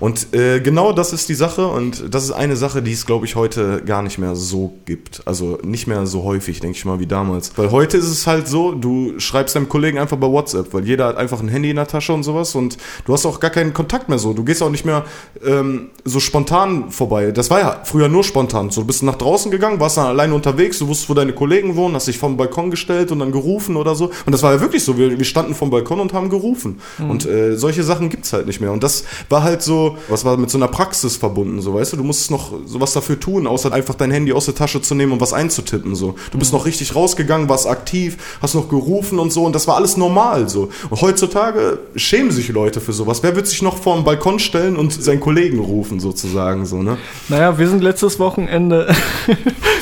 Und äh, genau das ist die Sache und das ist eine Sache, die es, glaube ich, heute gar nicht mehr so gibt. Also nicht mehr so häufig, denke ich mal, wie damals. Weil heute ist es halt so, du schreibst deinem Kollegen einfach bei WhatsApp, weil jeder hat einfach ein Handy in der Tasche und sowas und du hast auch gar keinen Kontakt mehr so. Du gehst auch nicht mehr ähm, so spontan vorbei. Das war ja früher nur spontan. So, du bist nach draußen gegangen, warst dann alleine unterwegs, du wusstest, wo deine Kollegen wohnen, hast dich vom Balkon gestellt und dann gerufen oder so. Und das war ja wirklich so. Wir, wir standen vom Balkon und haben gerufen. Und äh, solche Sachen gibt's halt nicht mehr. Und das war halt so, was war mit so einer Praxis verbunden, so weißt du, du musstest noch sowas dafür tun, außer einfach dein Handy aus der Tasche zu nehmen und was einzutippen. So. Du bist noch richtig rausgegangen, warst aktiv, hast noch gerufen und so und das war alles normal so. Und heutzutage schämen sich Leute für sowas. Wer wird sich noch vor den Balkon stellen und seinen Kollegen rufen, sozusagen, so, ne? Naja, wir sind letztes Wochenende,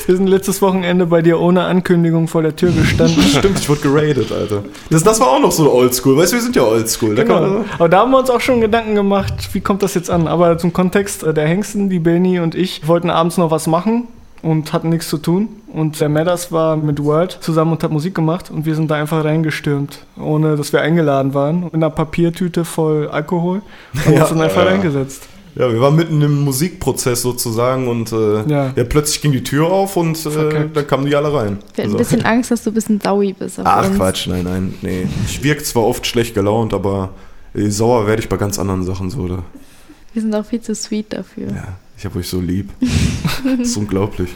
wir sind letztes Wochenende bei dir ohne Ankündigung vor der Tür gestanden. Stimmt, ich wurde geradet, Alter. Das, das war auch noch so oldschool, weißt du, wir sind ja oldschool. Da Genau. man- Aber da haben wir uns auch schon Gedanken gemacht, wie kommt das jetzt an? Aber zum Kontext, äh, der Hengsten, die Benny und ich wollten abends noch was machen und hatten nichts zu tun. Und der Madders war mit Word zusammen und hat Musik gemacht und wir sind da einfach reingestürmt, ohne dass wir eingeladen waren, mit einer Papiertüte voll Alkohol und Ja, uns dann einfach ja. reingesetzt. Ja, wir waren mitten im Musikprozess sozusagen und äh, Ja. ja. plötzlich ging die Tür auf und äh, dann kamen die alle rein. Wir hatten Also- ein bisschen Angst, dass du ein bisschen saui bist Ach uns. Quatsch, nein, nein, nee. Ich wirke zwar oft schlecht gelaunt, aber äh, sauer werde ich bei ganz anderen Sachen so. Oder? Wir sind auch viel zu sweet dafür. Ja, ich habe euch so lieb. das ist unglaublich.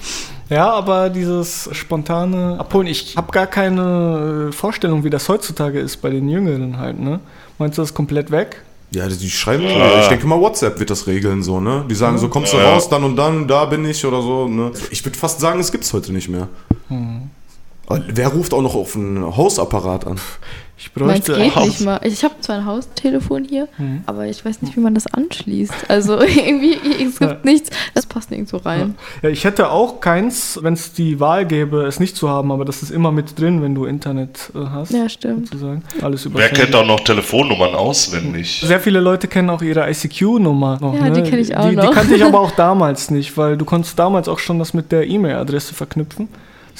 Ja, aber dieses spontane Abholen, ich habe gar keine äh, Vorstellung, wie das heutzutage ist bei den Jüngeren halt, ne? Meinst du das ist komplett weg? Ja, die schreiben, ich denke mal, WhatsApp wird das regeln, so, ne? Die sagen so, kommst du Ja. raus, dann und dann, da bin ich oder so, ne? Ich würde fast sagen, es gibt's heute nicht mehr. Wer ruft auch noch auf einen Hausapparat an? Ich Meins bräuchte geht Haus- nicht mal. Ich habe zwar ein Haustelefon hier, aber ich weiß nicht, wie man das anschließt. Also irgendwie, es gibt Ja. nichts, das passt nirgendwo rein. Ja, ich hätte auch keins, wenn es die Wahl gäbe, es nicht zu haben, aber das ist immer mit drin, wenn du Internet äh, hast. Ja, stimmt. Sozusagen. Alles über Wer kennt auch noch Telefonnummern auswendig? Sehr viele Leute kennen auch ihre ICQ-Nummer noch. Ja, die ne? kenn ich auch die, noch. Die kannte ich aber auch damals nicht, weil du konntest damals auch schon das mit der E-Mail-Adresse verknüpfen.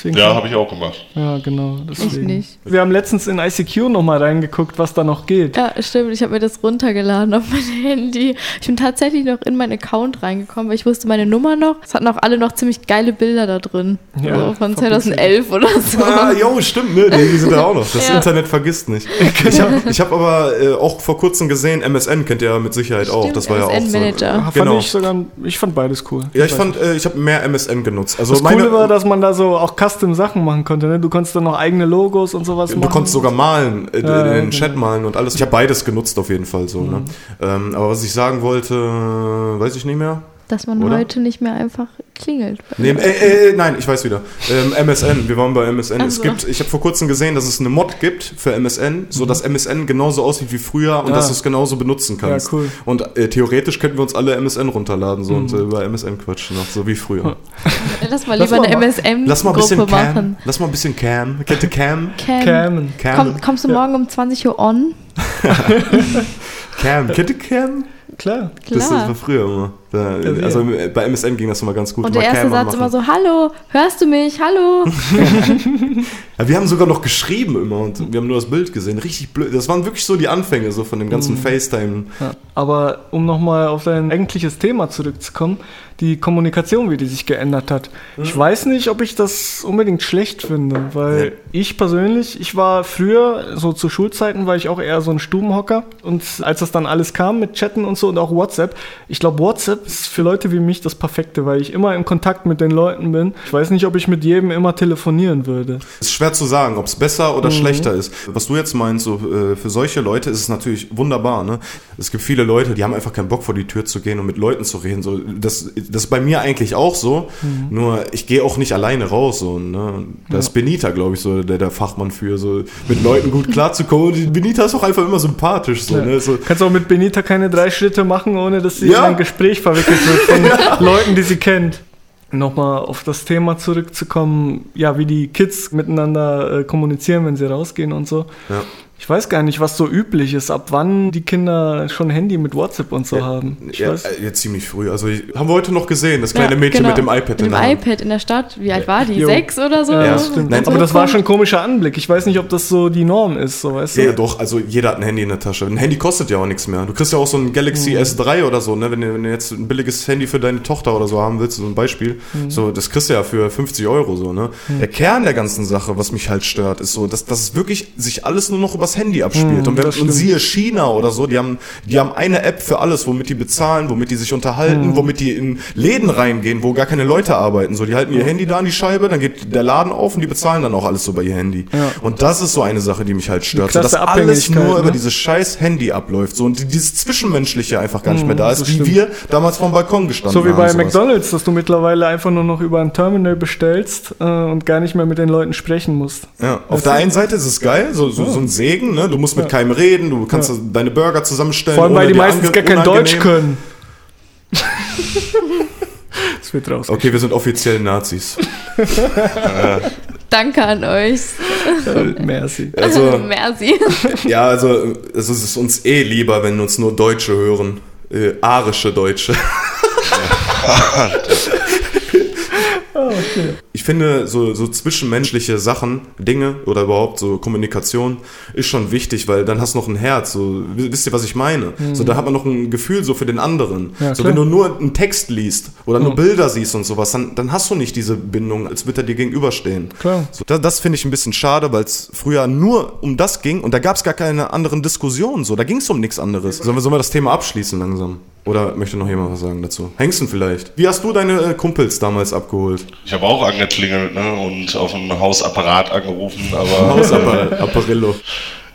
Deswegen Ja, habe ich auch gemacht. Ja, genau. Deswegen. nicht. Wir haben letztens in ICQ nochmal reingeguckt, was da noch geht. Ja, stimmt. Ich habe mir das runtergeladen auf mein Handy. Ich bin tatsächlich noch in meinen Account reingekommen, weil ich wusste meine Nummer noch. Es hatten auch alle noch ziemlich geile Bilder da drin. Ja, so von verpixelt. 2011 oder so. Ah, jo, stimmt, ne? Die sind da auch noch. Das Ja. Internet vergisst nicht. Ich habe ich hab aber äh, auch vor kurzem gesehen, MSN kennt ihr ja mit Sicherheit auch. Stimmt, Das war ja auch so. MSN-Manager. Fand Genau. ich sogar, ich fand beides cool. Ja, ich fand, äh, ich habe mehr MSN genutzt. Also Das Coole war, dass man da so auch Custom-Sachen machen konnte. Ne? Du konntest dann noch eigene Logos und sowas Du machen. konntest sogar malen, äh, Ja, den genau. Chat malen und alles. Ich habe beides genutzt auf jeden Fall so. Ne? Ähm, aber was ich sagen wollte, äh, weiß ich nicht mehr. Dass man Oder? heute nicht mehr einfach klingelt. Nee, äh, äh, nein, ich weiß wieder. Ähm, MSN, wir waren bei MSN. Ach Es gibt, ich habe vor kurzem gesehen, dass es eine Mod gibt für MSN, so dass MSN genauso aussieht wie früher und Ah. dass du es genauso benutzen kannst. Ja, cool. Und äh, theoretisch könnten wir uns alle MSN runterladen so und äh, über MSN quatschen, noch, so wie früher. Lass mal Lass lieber mal eine ma- Lass mal ein bisschen MSM-Gruppe Cam. machen. Lass mal ein bisschen Cam. Kennt ihr Cam? Cam. Camen. Cam. Komm, kommst du morgen um 20 Uhr on? Cam. Kennt ihr Cam? Klar. Das, das Klar. war früher immer. Da, wir. also äh, bei MSN ging das immer ganz gut. Und der erste Satz immer so, hallo, hörst du mich? Hallo. Ja, wir haben sogar noch geschrieben immer und wir haben nur das Bild gesehen. Richtig blöd. Das waren wirklich so die Anfänge so von dem ganzen FaceTime. Ja. Aber um nochmal auf dein eigentliches Thema zurückzukommen, die Kommunikation, wie die sich geändert hat. Ich weiß nicht, ob ich das unbedingt schlecht finde, weil Ja. ich persönlich, ich war früher, so zu Schulzeiten, war ich auch eher so ein Stubenhocker. Und als das dann alles kam mit Chatten und so und auch WhatsApp, ich glaube, WhatsApp ist für Leute wie mich das Perfekte, weil ich immer in Kontakt mit den Leuten bin. Ich weiß nicht, ob ich mit jedem immer telefonieren würde. Ist schwer zu sagen, ob es besser oder schlechter ist. Was du jetzt meinst, so äh, für solche Leute ist es natürlich wunderbar. Ne? Es gibt viele Leute, die haben einfach keinen Bock vor die Tür zu gehen und mit Leuten zu reden. So, das, das ist bei mir eigentlich auch so. Nur ich gehe auch nicht alleine raus. So, ne? Da ist Benita, glaube ich, so der, der Fachmann für, so mit Leuten gut klarzukommen. Benita ist auch einfach immer sympathisch. So, Ja. ne? so, Kannst auch mit Benita keine drei Schritte machen, ohne dass sie Ja. in ein Gespräch verwickelt wird von Leuten, die sie kennt. Nochmal auf das Thema zurückzukommen, ja, wie die Kids miteinander äh, kommunizieren, wenn sie rausgehen und so. ja. Ich weiß gar nicht, was so üblich ist, ab wann die Kinder schon Handy mit WhatsApp und so haben. Ich Ja, weiß. äh, jetzt ziemlich früh. Also ich, haben wir heute noch gesehen, das kleine Ja, Mädchen genau. mit dem iPad Mit in dem der Hand. iPad in der Stadt. Wie alt war die? Jo. Sechs oder so? Ja, Ja. das stimmt. Nein, aber das war schon ein komischer Anblick. Ich weiß nicht, ob das so die Norm ist, so weißt du? Ja, doch, also jeder hat ein Handy in der Tasche. Ein Handy kostet ja auch nichts mehr. Du kriegst ja auch so ein Galaxy Mhm. S3 oder so, ne? Wenn du, wenn du jetzt ein billiges Handy für deine Tochter oder so haben willst, so ein Beispiel, Mhm. so, das kriegst du ja für 50 Euro so, ne? Der Kern der ganzen Sache, was mich halt stört, ist so, dass, dass es wirklich sich alles nur noch übers Handy abspielt. und, wenn, und siehe China oder so, die haben, die haben eine App für alles, womit die bezahlen, womit die sich unterhalten, Mhm. womit die in Läden reingehen, wo gar keine Leute arbeiten. So, die halten ihr Handy da an die Scheibe, dann geht der Laden auf und die bezahlen dann auch alles so bei ihr Handy. Ja. Und das ist so eine Sache, die mich halt stört. So, dass alles nur über ne? dieses scheiß Handy abläuft. So, und dieses Zwischenmenschliche einfach gar nicht mehr da ist, wie wir damals vom Balkon gestanden So wie haben. bei sowas. McDonalds, dass du mittlerweile einfach nur noch über ein Terminal bestellst äh, und gar nicht mehr mit den Leuten sprechen musst. Ja, auf der einen Seite ist es geil, so, so, so ein Segen, ne? Du musst mit keinem reden, du kannst deine Burger zusammenstellen. Vor allem, weil die meistens gar kein. Deutsch können. das wird raus. Okay, wir sind offiziell Nazis. Danke an euch. Merci. Also, Merci. ja, also es ist uns eh lieber, wenn uns nur Deutsche hören. Äh, arische Deutsche. Ich finde, so, so zwischenmenschliche Sachen, Dinge oder überhaupt so Kommunikation ist schon wichtig, weil dann hast du noch ein Herz. So, wisst ihr, was ich meine? So, da hat man noch ein Gefühl so für den anderen. Mhm. Ja, so. Mhm. wenn du nur einen Text liest oder nur Bilder siehst und sowas, dann, dann hast du nicht diese Bindung, als würde er dir gegenüberstehen. Klar. So, das das finde ich ein bisschen schade, weil es früher nur um das ging und da gab es gar keine anderen Diskussionen. So, da ging es um nichts anderes. Sollen wir, sollen wir das Thema abschließen langsam? Oder möchte noch jemand was sagen dazu? Hengsten vielleicht. Wie hast du deine äh, Kumpels damals abgeholt? Ich habe auch angeklingelt ne, und auf ein Hausapparat angerufen, aber Hausapparillo.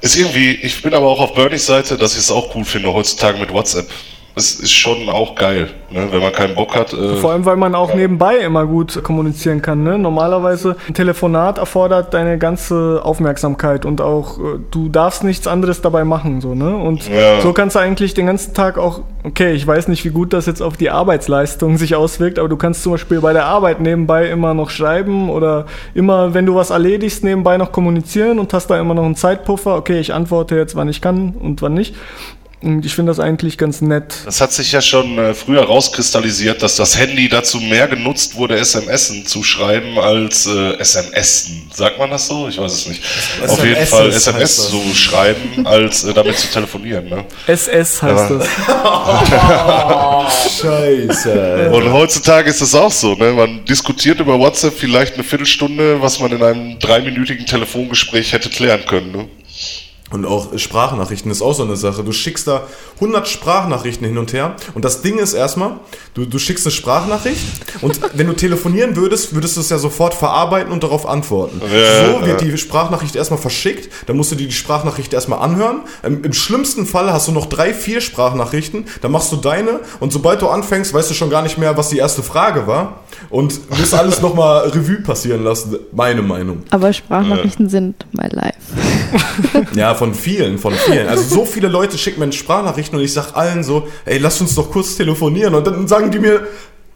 ist irgendwie, ich bin aber auch auf Bernies Seite, dass ich es auch cool finde heutzutage mit WhatsApp. Es ist schon auch geil, ne, wenn man keinen Bock hat. Äh, Vor allem, weil man auch nebenbei immer gut kommunizieren kann. Ne? Normalerweise ein Telefonat erfordert deine ganze Aufmerksamkeit und auch äh, du darfst nichts anderes dabei machen. So, ne? Und Ja. so kannst du eigentlich den ganzen Tag auch, okay, ich weiß nicht, wie gut das jetzt auf die Arbeitsleistung sich auswirkt, aber du kannst zum Beispiel bei der Arbeit nebenbei immer noch schreiben oder immer, wenn du was erledigst, nebenbei noch kommunizieren und hast da immer noch einen Zeitpuffer. Okay, ich antworte jetzt, wann ich kann und wann nicht. Und ich finde das eigentlich ganz nett. Das hat sich ja schon äh, früher rauskristallisiert, dass das Handy dazu mehr genutzt wurde, SMSen zu schreiben, als äh, SMSen. Sagt man das so? Ich weiß es nicht. Auf jeden SMS Fall SMS das. zu schreiben, als äh, damit zu telefonieren. Ne? SS heißt Ja. das. Scheiße. Und heutzutage ist es auch so. Ne? Man diskutiert über WhatsApp vielleicht eine Viertelstunde, was man in einem dreiminütigen Telefongespräch hätte klären können. Ne? Und auch Sprachnachrichten ist auch so eine Sache. Du schickst da 100 Sprachnachrichten hin und her. Und das Ding ist erstmal, du, du schickst eine Sprachnachricht und wenn du telefonieren würdest, würdest du es ja sofort verarbeiten und darauf antworten. Ja, so wird ja. die Sprachnachricht erstmal verschickt, dann musst du dir die Sprachnachricht erstmal anhören. Im, Im schlimmsten Fall hast du noch drei, vier Sprachnachrichten, dann machst du deine und sobald du anfängst, weißt du schon gar nicht mehr, was die erste Frage war und wirst alles nochmal Revue passieren lassen, meine Meinung. Aber Sprachnachrichten sind my life. Ja, von vielen, von vielen. Also so viele Leute schicken mir Sprachnachrichten und ich sag allen so, ey, lass uns doch kurz telefonieren. Und dann sagen die mir,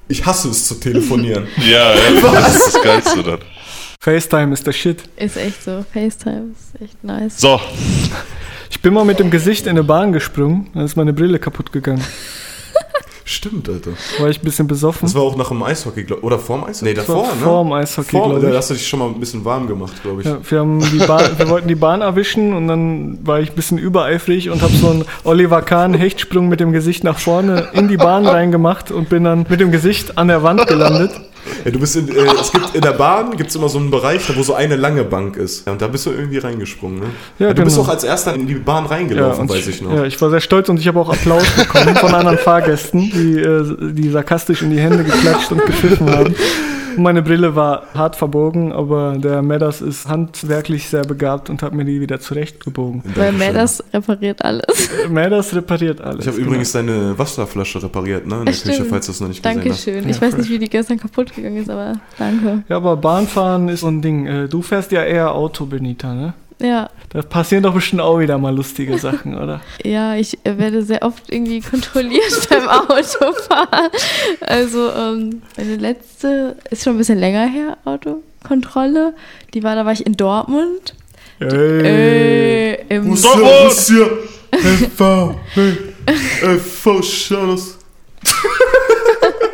ich hasse es zu telefonieren. Ja, ja das ist das Geilste dann. FaceTime ist der Shit. Ist echt so. FaceTime ist echt nice. So, Ich bin mal mit dem Gesicht in eine Bahn gesprungen, dann ist meine Brille kaputt gegangen. Stimmt, Alter. War ich ein bisschen besoffen. Das war auch nach dem Eishockey, glaub Oder vorm Eishockey? Nee, davor, ne? vorm Eishockey, Vor, glaub da ich. hast du dich schon mal ein bisschen warm gemacht, glaube ich. Ja, wir, haben die Bahn, wir wollten die Bahn erwischen und dann war ich ein bisschen übereifrig und habe so einen Oliver Kahn Hechtsprung mit dem Gesicht nach vorne in die Bahn reingemacht und bin dann mit dem Gesicht an der Wand gelandet. Ja, du bist in, äh, es gibt in der Bahn gibt's immer so einen Bereich, wo so eine lange Bank ist. Ja, und da bist du irgendwie reingesprungen, ne? Ja, du bist genau. auch als erster in die Bahn Ja, reingelaufen, und weiß ich noch. ja, ich war sehr stolz und ich habe auch Applaus bekommen von anderen Fahrgästen, die, äh, die sarkastisch in die Hände geklatscht und gepfiffen haben. Meine Brille war hart verbogen, aber der Medders ist handwerklich sehr begabt und hat mir die wieder zurechtgebogen. Weil Dankeschön. Medders repariert alles. Medders repariert alles. Ich habe genau. übrigens deine Wasserflasche repariert, ne? In der Küche, falls du es noch nicht gesehen hast. Dankeschön. Ich weiß nicht, wie die gestern kaputt gegangen ist, aber danke. Ja, aber Bahnfahren ist so ein Ding. Äh, Du fährst ja eher Auto, Benita, ne? Ja, Da passieren doch bestimmt auch wieder mal lustige Sachen, oder? ja, ich äh, werde sehr oft irgendwie kontrolliert beim Autofahren. Also, ähm, meine letzte ist schon ein bisschen länger her, Autokontrolle. Die war, da war ich in Dortmund. Äh, im Russia, FV, FV, Shadows.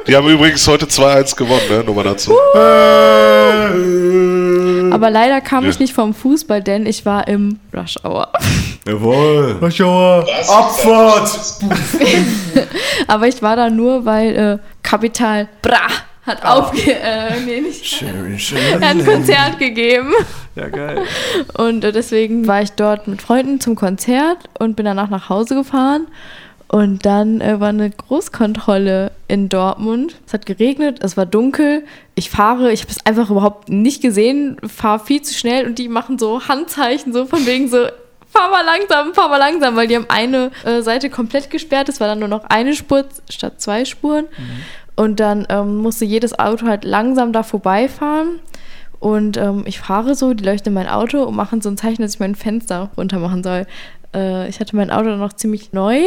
die haben übrigens heute 2-1 gewonnen, ne? Nur mal dazu. Aber leider kam ich Ja. nicht vom Fußball, denn ich war im Rush Hour. Jawohl. Maschauer. Abfahrt! Aber ich war da nur, weil äh, Kapital Bra hat aufge... Äh, nee, nicht. Schön, Er hat ein Konzert gegeben. Ja, geil. Und äh, deswegen war ich dort mit Freunden zum Konzert und bin danach nach Hause gefahren. Und dann äh, war eine Großkontrolle in Dortmund. Es hat geregnet, es war dunkel. Ich fahre, ich habe es einfach überhaupt nicht gesehen, fahre viel zu schnell und die machen so Handzeichen, so von wegen so, fahr mal langsam, fahr mal langsam, weil die haben eine äh, Seite komplett gesperrt. Es war dann nur noch eine Spur statt zwei Spuren. Und dann ähm, musste jedes Auto halt langsam da vorbeifahren. Und ähm, ich fahre so, die leuchten in mein Auto und machen so ein Zeichen, dass ich mein Fenster runter machen soll. Äh, ich hatte mein Auto dann noch ziemlich neu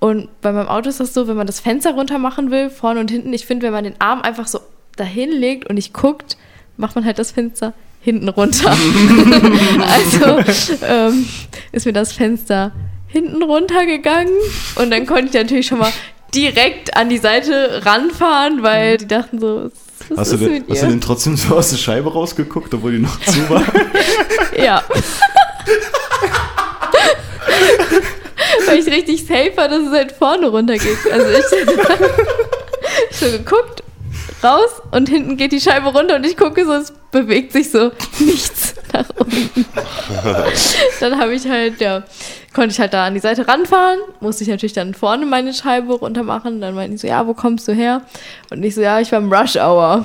und bei meinem Auto ist das so, wenn man das Fenster runter machen will, vorne und hinten, ich finde, wenn man den Arm einfach so dahin legt und nicht guckt, macht man halt das Fenster hinten runter. also ähm, ist mir das Fenster hinten runtergegangen und dann konnte ich natürlich schon mal direkt an die Seite ranfahren, weil die dachten so, was Hast du, ist denn, hast du denn trotzdem so aus der Scheibe rausgeguckt, obwohl die noch zu war? Ja. Weil ich richtig safe war, dass es halt vorne runtergeht. Also ich, ich so geguckt, raus und hinten geht die Scheibe runter und ich gucke so, es bewegt sich so nichts nach unten. Dann habe ich halt, ja, konnte ich halt da an die Seite ranfahren, musste ich natürlich dann vorne meine Scheibe runter machen. Dann meinten die so, ja, wo kommst du her? Und ich so, ja, ich war im Rush Hour.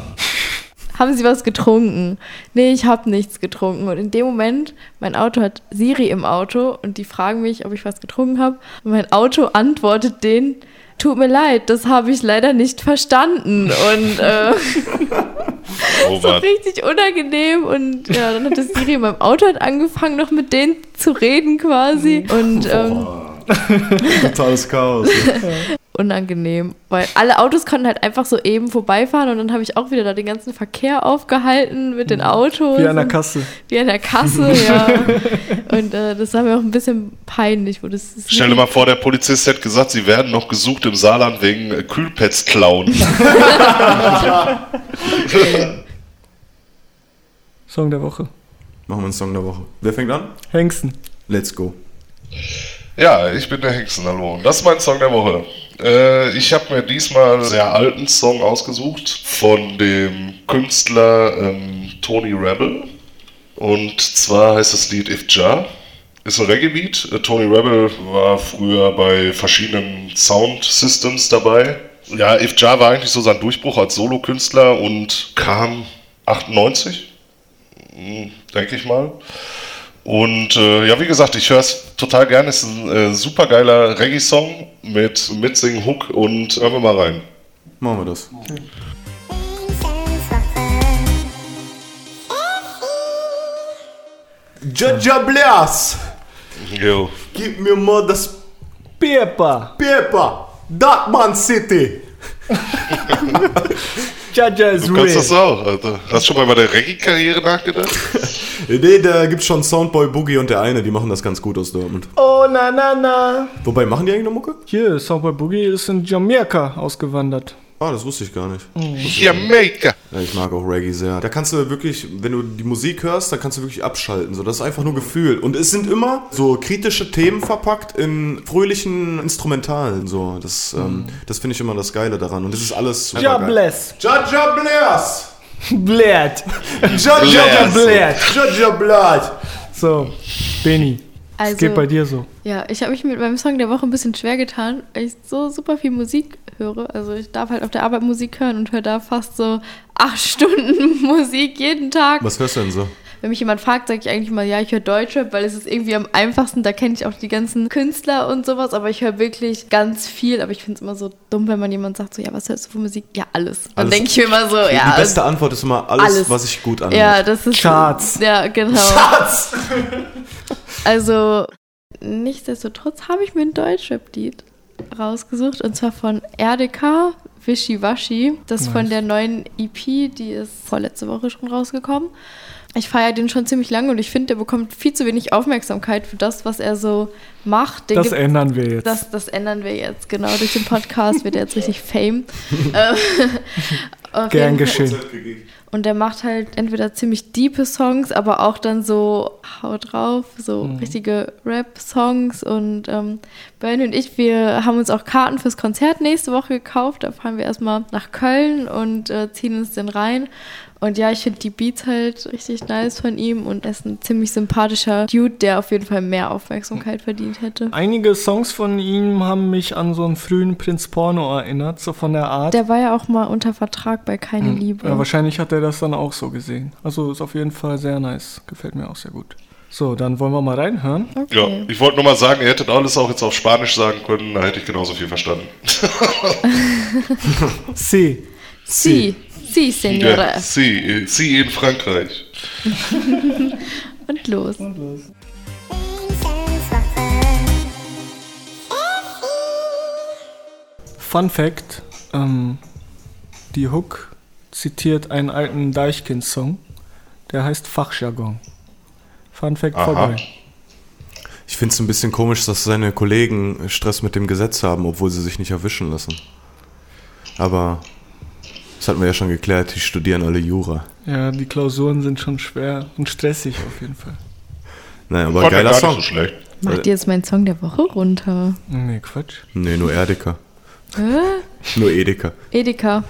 Haben Sie was getrunken? Nee, ich habe nichts getrunken. Und in dem Moment, mein Auto hat Siri im Auto und die fragen mich, ob ich was getrunken habe. Und mein Auto antwortet denen, tut mir leid, das habe ich leider nicht verstanden. Und äh, Oh, so richtig unangenehm. Und ja, dann hat das Siri in meinem Auto halt angefangen, noch mit denen zu reden quasi. Und ähm, Totales Chaos. unangenehm, weil alle Autos konnten halt einfach so eben vorbeifahren und dann habe ich auch wieder da den ganzen Verkehr aufgehalten mit den Autos. Wie an der Kasse. Wie an der Kasse, ja. Und äh, das war mir auch ein bisschen peinlich, wo das das Stell dir mal vor, der Polizist hätte gesagt, sie werden noch gesucht im Saarland wegen äh, Kühlpads klauen. Song der Woche. Machen wir einen Song der Woche. Wer fängt an? Hengsten. Let's go. Ja, ich bin der Hexen, hallo. Und das ist mein Song der Woche. Äh, ich habe mir diesmal einen sehr alten Song ausgesucht von dem Künstler ähm, Tony Rebel. Und zwar heißt das Lied If Ja. Ist ein Reggae-Lied. Äh, Tony Rebel war früher bei verschiedenen Sound Systems dabei. Ja, If Ja war eigentlich so sein Durchbruch als Solokünstler und kam 98, hm, denke ich mal. Und äh, ja, wie gesagt, ich höre es total gerne. Es ist ein äh, super geiler Reggae-Song mit Mitsingen, Hook und hören wir mal rein. Machen wir das. Jaja Blas! Jo. Gib mir mal das Piepa. Paper! Darkman City! Jaja is Du kannst real. das auch, Alter. Hast du schon mal über der Reggae-Karriere nachgedacht? Nee, da gibt's schon Soundboy Boogie und der eine, die machen das ganz gut aus Dortmund. Oh, na, na, na. Wobei, machen die eigentlich noch Mucke? Hier, Soundboy Boogie ist in Jamaika ausgewandert. Ah, das wusste ich gar nicht. Jamaica. Ja, ich mag auch Reggae sehr. Da kannst du wirklich, wenn du die Musik hörst, da kannst du wirklich abschalten. So, das ist einfach nur Gefühl. Und es sind immer so kritische Themen verpackt in fröhlichen Instrumentalen. So, das, ähm, das finde ich immer das Geile daran. Und das ist alles super Ja, geil. bless. Blärt. Jaja Blärt. Jaja Blast! So, Beni. Es Also, geht bei dir so. ja, ich habe mich mit meinem Song der Woche ein bisschen schwer getan, weil ich so super viel Musik höre. Also ich darf halt auf der Arbeit Musik hören und höre da fast so acht Stunden Musik jeden Tag. Was hörst du denn so? Wenn mich jemand fragt, sage ich eigentlich mal, ja, ich höre Deutschrap, weil es ist irgendwie am einfachsten. Da kenne ich auch die ganzen Künstler und sowas, aber ich höre wirklich ganz viel. Aber ich finde es immer so dumm, wenn man jemand sagt, so, ja, was hörst du für Musik? Ja, alles. Dann denke ich mir immer so, ja. die beste Antwort ist immer alles, alles. was sich gut anhört. Ja, das ist. Charts. Ja, genau. Also, nichtsdestotrotz habe ich mir ein Deutschrap-Lied rausgesucht und zwar von RDK, Wischiwaschi. Das ist von der neuen EP, die ist vorletzte Woche schon rausgekommen. Ich feiere den schon ziemlich lange und ich finde, der bekommt viel zu wenig Aufmerksamkeit für das, was er so macht. Den Das gibt- ändern wir jetzt. das, das ändern wir jetzt, genau. Durch den Podcast wird er jetzt richtig Fame. Auf Gern geschehen. Und der macht halt entweder ziemlich diepe Songs, aber auch dann so Hau drauf, so richtige Rap-Songs. Und ähm, Bernie und ich, wir haben uns auch Karten fürs Konzert nächste Woche gekauft. Da fahren wir erstmal nach Köln und äh, ziehen uns den rein. Und ja, ich finde die Beats halt richtig nice von ihm und er ist ein ziemlich sympathischer Dude, der auf jeden Fall mehr Aufmerksamkeit verdient hätte. Einige Songs von ihm haben mich an so einen frühen Prinz Porno erinnert, so von der Art. Der war ja auch mal unter Vertrag bei Keine Liebe. Ja, wahrscheinlich hat er das dann auch so gesehen. Also ist auf jeden Fall sehr nice. Gefällt mir auch sehr gut. So, dann wollen wir mal reinhören. Ja, Okay. ich wollte nur mal sagen, ihr hättet alles auch jetzt auf Spanisch sagen können, da hätte ich genauso viel verstanden. C. Sie, sie, Ja, Senora. sie, sie in Frankreich. Und los. Fun Fact: ähm, Die Hook zitiert einen alten Deichkind-Song, der heißt Fachjargon. Fun Fact Aha. vorbei. Ich finde es ein bisschen komisch, dass seine Kollegen Stress mit dem Gesetz haben, obwohl sie sich nicht erwischen lassen. Aber das hatten wir ja schon geklärt, die studieren alle Jura. Ja, die Klausuren sind schon schwer und stressig auf jeden Fall. Naja, aber ich geiler Song. so schlecht. Macht ihr jetzt meinen Song der Woche runter? Nee, Quatsch. Nee, nur Erdeka. Hä? Nur Edeka. Edeka.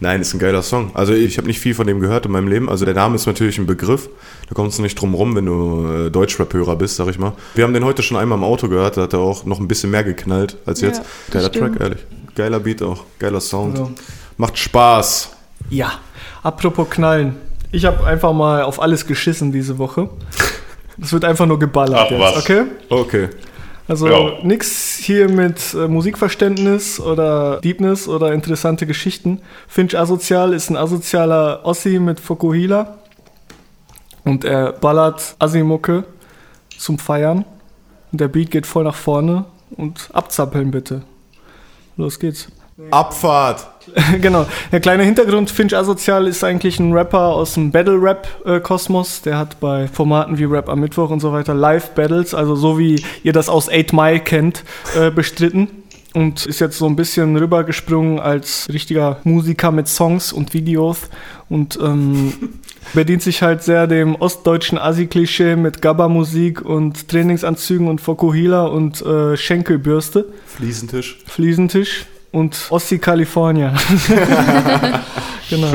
Nein, ist ein geiler Song. Also ich habe nicht viel von dem gehört in meinem Leben. Also der Name ist natürlich ein Begriff. Da kommst du nicht drum rum, wenn du äh, Deutschrap-Hörer bist, sag ich mal. Wir haben den heute schon einmal im Auto gehört. Da hat er auch noch ein bisschen mehr geknallt als Ja, jetzt. das Geiler stimmt. Track, ehrlich. Geiler Beat auch. Geiler Sound. Ja. Macht Spaß. Ja, apropos Knallen. Ich habe einfach mal auf alles geschissen diese Woche. Es wird einfach nur geballert Ach, jetzt, was. okay? Okay. Also Ja. nix hier mit äh, Musikverständnis oder Deepness oder interessante Geschichten. Finch Asozial ist ein asozialer Ossi mit Fokuhila und er ballert Assi-Mucke zum Feiern und der Beat geht voll nach vorne und abzappeln bitte. Los geht's. Abfahrt. genau. Der kleine Hintergrund, Finch Asozial ist eigentlich ein Rapper aus dem Battle-Rap-Kosmos. Der hat bei Formaten wie Rap am Mittwoch und so weiter Live-Battles, also so wie ihr das aus 8 Mile kennt, äh, bestritten. Und ist jetzt so ein bisschen rübergesprungen als richtiger Musiker mit Songs und Videos und ähm, bedient sich halt sehr dem ostdeutschen Asi-Klischee mit Gabba-Musik und Trainingsanzügen und Fokuhila und äh, Schenkelbürste. Fliesentisch. Fliesentisch und Ossi California. genau.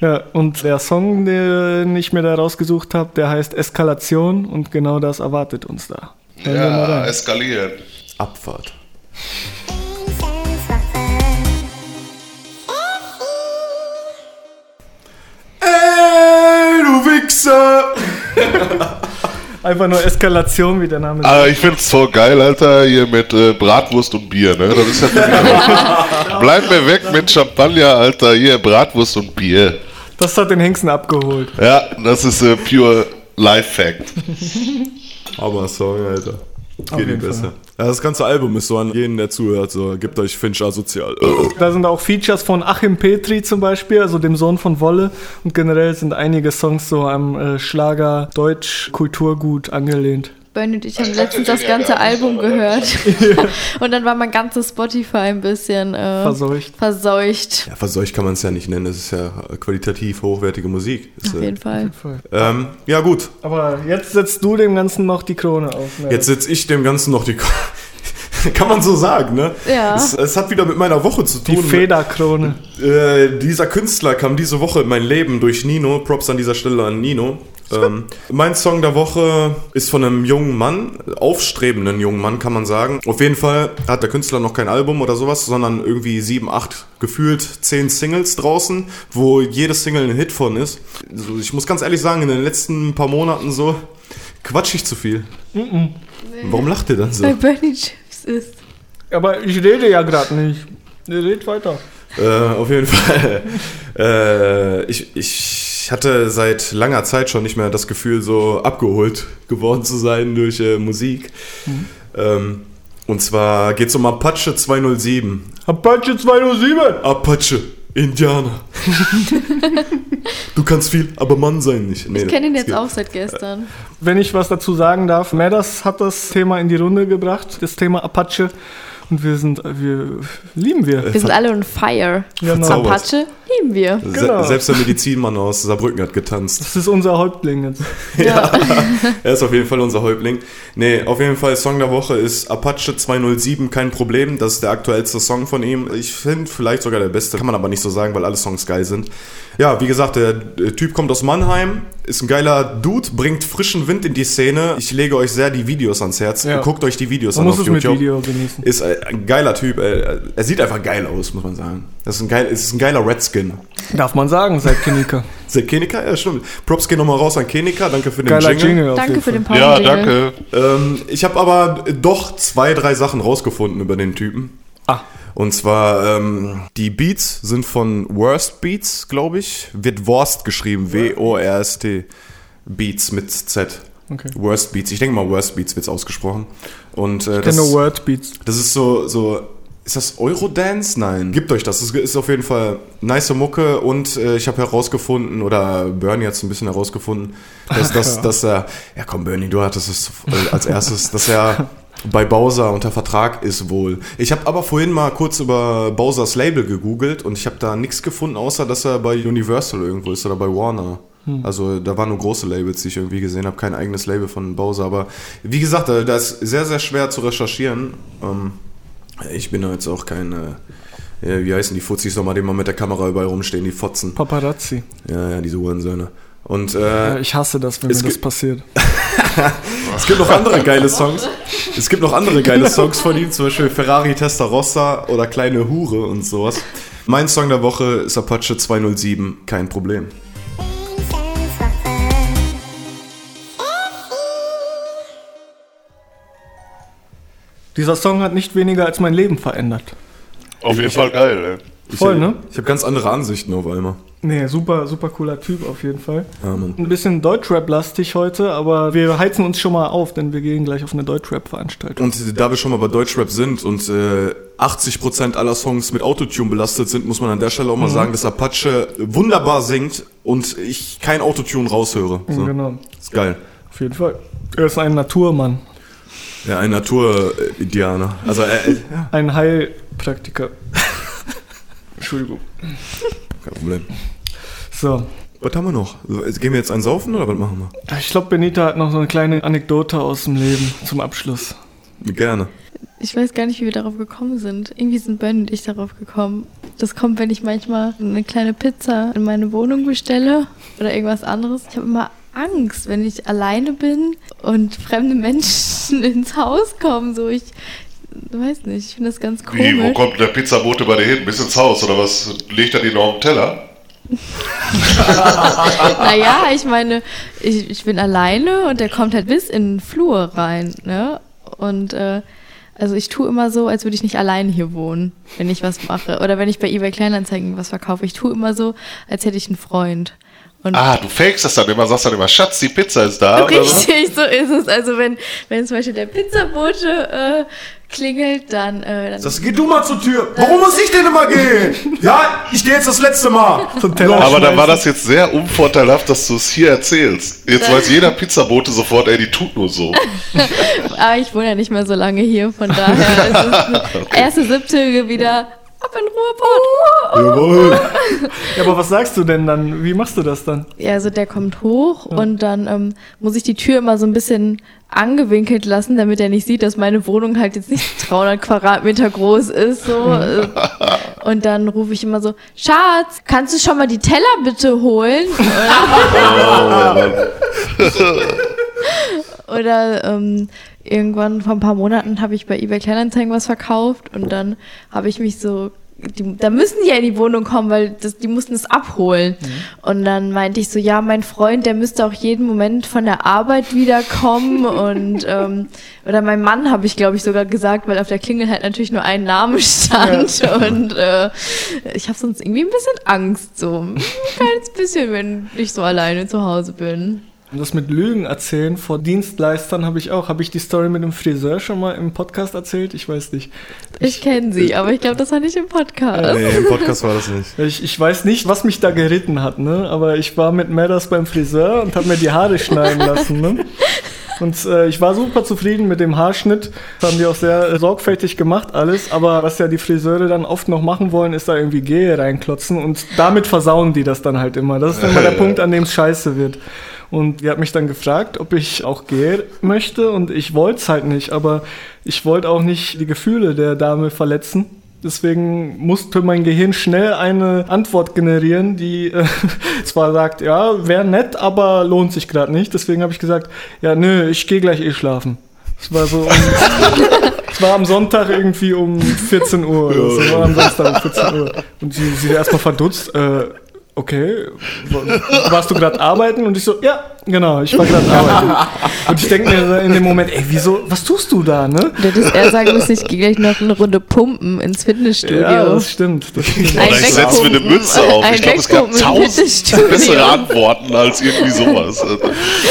Ja, und der Song, den ich mir da rausgesucht habe, der heißt Eskalation und genau das erwartet uns da. Hören Ja, eskalieren. Abfahrt. Ey, du Wichser! Einfach nur Eskalation, wie der Name sagt. Aber ich find's so geil, Alter, hier mit äh, Bratwurst und Bier, ne? Das ist ja Bleib mir weg mit Champagner, Alter, hier Bratwurst und Bier. Das hat den Hengsten abgeholt. Ja, das ist äh, pure Life-Fact. Aber Song, Alter. Geht die jeden besser. Ja, das ganze Album ist so an jeden, der zuhört, so, gebt euch Finch asozial. Da sind auch Features von Achim Petri zum Beispiel, also dem Sohn von Wolle. Und generell sind einige Songs so am äh, Schlager Deutsch Kulturgut angelehnt. Bernie und ich haben letztens das ganze Album gehört. und dann war mein ganzes Spotify ein bisschen äh, Verseucht. verseucht. Ja, verseucht kann man es ja nicht nennen, das ist ja äh, qualitativ hochwertige Musik. Ist, Auf äh, jeden Fall. Ähm, ja, gut. Aber jetzt setzt du dem Ganzen noch die Krone auf. Ne? Jetzt setze ich dem Ganzen noch die. Kann man so sagen, ne? Ja. Es, es hat wieder mit meiner Woche zu die tun. Federkrone. Äh, dieser Künstler kam diese Woche in mein Leben durch Nino. Props an dieser Stelle an Nino. Ähm, mein Song der Woche ist von einem jungen Mann, aufstrebenden jungen Mann, kann man sagen. Auf jeden Fall hat der Künstler noch kein Album oder sowas, sondern irgendwie sieben, acht, gefühlt zehn Singles draußen, wo jede Single ein Hit von ist. Also ich muss ganz ehrlich sagen, in den letzten paar Monaten so quatsch ich zu viel. Warum lacht ihr dann so? Bei Bernie Chips ist. Aber ich rede ja gerade nicht. Ihr redet weiter. Äh, auf jeden Fall. äh, ich, ich hatte seit langer Zeit schon nicht mehr das Gefühl, so abgeholt geworden zu sein durch äh, Musik. Ähm, und zwar geht es um Apache 207. Apache 207! Apache, Indianer. du kannst viel, aber Mann sein nicht. Nee, Ich kenne ihn jetzt geht. auch seit gestern. Wenn ich was dazu sagen darf, Medas hat das Thema in die Runde gebracht, das Thema Apache. Und wir sind, wir lieben wir. Wir sind alle on fire. Genau. Apache lieben wir. Se Genau. Selbst der Medizinmann aus Saarbrücken hat getanzt. Das ist unser Häuptling jetzt. Ja. Er ist auf jeden Fall unser Häuptling. Nee, auf jeden Fall Song der Woche ist Apache 207, kein Problem. Das ist der aktuellste Song von ihm. Ich finde vielleicht sogar der beste, kann man aber nicht so sagen, weil alle Songs geil sind. Ja, wie gesagt, der Typ kommt aus Mannheim, ist ein geiler Dude, bringt frischen Wind in die Szene. Ich lege euch sehr die Videos ans Herz. Ja. Guckt euch die Videos Man an muss auf es mit YouTube. Video genießen. Ist ein geiler Typ. Er sieht einfach geil aus, muss man sagen. Das ist ein, geil, es ist ein geiler Redskin. Darf man sagen, seit Kinika. Ist der Kenika? Ja, stimmt. Props gehen nochmal raus an Kenika. Danke für den Geiler Jingle. Jingle. Danke für den Pause. Ja, danke. Ähm, ich habe aber doch zwei, drei Sachen rausgefunden über den Typen. Und zwar, ähm, die Beats sind von Worst Beats, glaube ich. Wird Worst geschrieben, W-O-R-S-T. Beats mit Z. Okay. Worst Beats. Ich denke mal, Worst Beats wird's ausgesprochen. Und äh, Ich das, kenne nur Wordbeats. das ist so, so. Ist das Eurodance? Nein. Gibt euch das. Das ist auf jeden Fall nice Mucke und äh, ich habe herausgefunden, oder Bernie hat es ein bisschen herausgefunden, dass, dass, dass er. Ja komm, Bernie, du hattest es als erstes, dass er bei Bowser unter Vertrag ist wohl. Ich habe aber vorhin mal kurz über Bowsers Label gegoogelt und ich habe da nichts gefunden, außer dass er bei Universal irgendwo ist oder bei Warner. Also da waren nur große Labels, die ich irgendwie gesehen habe, kein eigenes Label von Bowser. Aber wie gesagt, da da ist sehr, sehr schwer zu recherchieren. Ähm, ich bin da jetzt auch kein äh, Ja, wie heißen die Fuzis nochmal, die mal mit der Kamera überall rumstehen, die Fotzen. Paparazzi. Ja, ja, diese Uhrensöhne. Und äh, Ja, ich hasse das, wenn mir das passiert. es gibt noch andere geile Songs. Es gibt noch andere geile Songs von ihm, zum Beispiel Ferrari Testarossa oder Kleine Hure und sowas. Mein Song der Woche ist Apache 207, kein Problem. Dieser Song hat nicht weniger als mein Leben verändert. Auf jeden Fall geil, ey. Ich, Voll, ne? Ich habe ganz andere Ansichten auf einmal. Nee, super, super cooler Typ auf jeden Fall. Ja. Ein bisschen Deutschrap-lastig heute, aber wir heizen uns schon mal auf, denn wir gehen gleich auf eine Deutschrap-Veranstaltung. Und da wir schon mal bei Deutschrap sind und äh, 80% aller Songs mit Autotune belastet sind, muss man an der Stelle auch mal sagen, dass Apache wunderbar singt und ich kein Autotune raushöre. So. Genau, Ist geil. auf jeden Fall. Er ist ein Naturmann, Ja, ein Naturideaner. Also, äh, äh, ja, ein Heilpraktiker. Entschuldigung. kein Problem. So, Was haben wir noch? Gehen wir jetzt einen saufen oder was machen wir? ich glaube, Benita hat noch so eine kleine Anekdote aus dem Leben zum Abschluss. Gerne. Ich weiß gar nicht, wie wir darauf gekommen sind. Irgendwie sind Ben und ich darauf gekommen. Das kommt, wenn ich manchmal eine kleine Pizza in meine Wohnung bestelle oder irgendwas anderes. Ich habe immer Angst, wenn ich alleine bin und fremde Menschen ins Haus kommen. So, ich weiß nicht, ich finde das ganz komisch. Wie, wo kommt der Pizzabote bei dir hin? Bis ins Haus oder was? Legt er die noch auf den Teller? Naja, ich meine, ich, ich bin alleine und der kommt halt bis in den Flur rein, ne? Und äh, also ich tue immer so, als würde ich nicht allein hier wohnen, wenn ich was mache. Oder wenn ich bei eBay Kleinanzeigen was verkaufe. Ich tue immer so, als hätte ich einen Freund. Und Ah, du fakest das dann immer, sagst dann immer, Schatz, die Pizza ist da. Oder so? Richtig, so ist es. Also wenn, wenn zum Beispiel der Pizzabote äh, klingelt, dann, äh, dann Das, geh du mal zur Tür. Warum muss ich denn immer gehen? Ja, ich gehe jetzt das letzte Mal. Zum Teller Aber dann war das jetzt sehr unvorteilhaft, dass du es hier erzählst. Jetzt weiß jeder Pizzabote sofort, ey, die tut nur so. Aber ich wohne ja nicht mehr so lange hier, von daher ist es erste siebte wieder ab in Ruheport. Jawohl. Ja, aber was sagst du denn dann? Wie machst du das dann? Ja, also der kommt hoch und dann ähm, muss ich die Tür immer so ein bisschen angewinkelt lassen, damit er nicht sieht, dass meine Wohnung halt jetzt nicht 300 Quadratmeter groß ist. So. Und dann rufe ich immer so, Schatz, kannst du schon mal die Teller bitte holen? Oder ähm, irgendwann vor ein paar Monaten habe ich bei eBay Kleinanzeigen was verkauft und dann habe ich mich so, die, da müssen die ja in die Wohnung kommen, weil das, die mussten es abholen. Und dann meinte ich so, ja, mein Freund, der müsste auch jeden Moment von der Arbeit wiederkommen und ähm, oder mein Mann habe ich glaube ich sogar gesagt, weil auf der Klingel halt natürlich nur ein Name stand und äh, ich habe sonst irgendwie ein bisschen Angst, so ein kleines bisschen, wenn ich so alleine zu Hause bin. Und das mit Lügen erzählen vor Dienstleistern habe ich auch. Habe ich die Story mit dem Friseur schon mal im Podcast erzählt? Ich weiß nicht. Ich kenne sie, aber ich glaube, das war nicht im Podcast. Nee, im Podcast war das nicht. Ich, ich weiß nicht, was mich da geritten hat, ne? Aber ich war mit Madders beim Friseur und habe mir die Haare schneiden lassen, ne? Und äh, ich war super zufrieden mit dem Haarschnitt. Das haben die auch sehr äh, sorgfältig gemacht, alles. Aber was ja die Friseure dann oft noch machen wollen, ist da irgendwie Gehe reinklotzen. Und damit versauen die das dann halt immer. Das ist immer der Punkt, an dem es scheiße wird. Und die hat mich dann gefragt, ob ich auch Gehe möchte. Und ich wollte es halt nicht. Aber ich wollte auch nicht die Gefühle der Dame verletzen. Deswegen musste mein Gehirn schnell eine Antwort generieren, die äh, zwar sagt, ja, wäre nett, aber lohnt sich gerade nicht. Deswegen habe ich gesagt, ja, nö, ich gehe gleich eh schlafen. Es war so, um, es war am Sonntag irgendwie um 14 Uhr oder so, war am Samstag um 14 Uhr. Und sie, sie erstmal verdutzt, äh, okay, wa- warst du gerade arbeiten? Und ich so, ja, genau, ich war gerade arbeiten. Und ich denke mir in dem Moment, ey, wieso, was tust du da, ne? Du hättest eher sagen müssen, ich gehe gleich noch eine Runde pumpen ins Fitnessstudio. Ja, das stimmt. Das stimmt. Ein Oder ich setze mir eine Mütze auf. ein Ich glaube, es gab tausend Fitnessstudio. bessere Antworten als irgendwie sowas.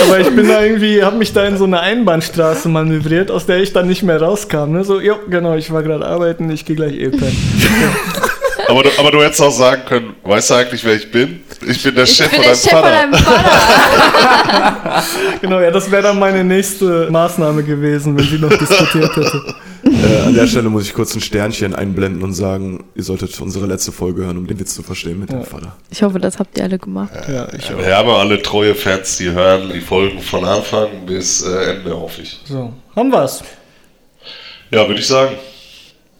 Aber ich bin da irgendwie, habe mich da in so eine Einbahnstraße manövriert, aus der ich dann nicht mehr rauskam. Ne? So, jo, genau, ich war gerade arbeiten, ich gehe gleich eh pennen. Aber du, aber du hättest auch sagen können, weißt du eigentlich, wer ich bin? Ich bin der Ich Chef bin von der deinem Chef von Vater. deinem Vater. Genau, ja, das wäre dann meine nächste Maßnahme gewesen, wenn sie noch diskutiert hätte. Äh, an der Stelle muss ich kurz ein Sternchen einblenden und sagen, ihr solltet unsere letzte Folge hören, um den Witz zu verstehen mit dem Vater. Ich hoffe, das habt ihr alle gemacht. Ja, ich auch. Wir haben ja alle treue Fans, die hören die Folgen von Anfang bis äh, Ende, hoffe ich. So, haben wir's. Ja, würde ich sagen.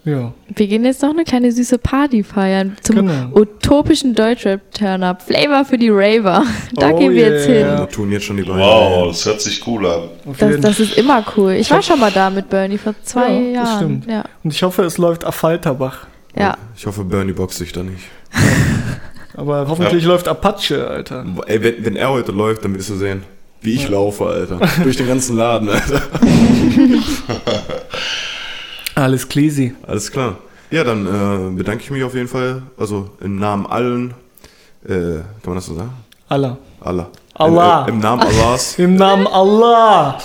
Ja. Wir gehen jetzt noch eine kleine süße Party feiern zum Genau. utopischen Deutschrap-Turn-Up. Flavor für die Raver. Da Oh gehen wir jetzt yeah. hin. Wir tun jetzt schon die beiden. Wow, das hört sich cool an. Das, das ist immer cool. Ich war schon mal da mit Bernie vor zwei Ja, das Jahren. stimmt. Ja, Und ich hoffe, es läuft Affalterbach. ja. Ich hoffe, Bernie boxt sich da nicht. Aber hoffentlich läuft Apache, Alter. Ey, wenn, wenn er heute läuft, dann wirst du sehen, wie ich laufe, Alter. Durch den ganzen Laden, Alter. Alles Klesi. Alles klar. Ja, dann äh, bedanke ich mich auf jeden Fall, also im Namen allen, äh, kann man das so sagen? Allah. Allah. Allah. Im, äh, Im Namen Allahs Im Namen Allah.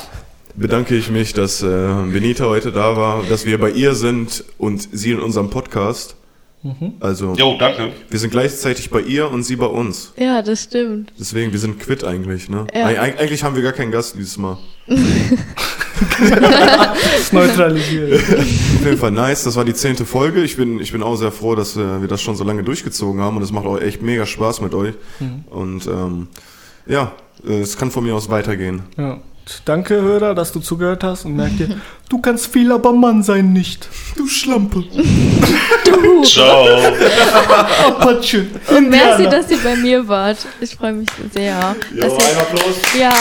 bedanke ich mich, dass äh, Benita heute da war, dass wir bei ihr sind und sie in unserem Podcast. Also, Jo, danke. wir sind gleichzeitig bei ihr und sie bei uns. Ja, das stimmt. Deswegen, wir sind quitt eigentlich, ne? Ja. Eig eigentlich haben wir gar keinen Gast dieses Mal. Neutralisiert. Auf jeden Fall nice, das war die zehnte Folge. Ich bin, ich bin auch sehr froh, dass äh, wir das schon so lange durchgezogen haben und es macht auch echt mega Spaß mit euch. Und ähm, ja, äh, es kann von mir aus weitergehen. Ja. Danke, Hörer, dass du zugehört hast und merk dir, du kannst viel, aber Mann sein nicht. Du Schlampe. Ciao. Apache. Und merci, dass ihr bei mir wart. Ich freue mich sehr. Ihr, ein Applaus. ja.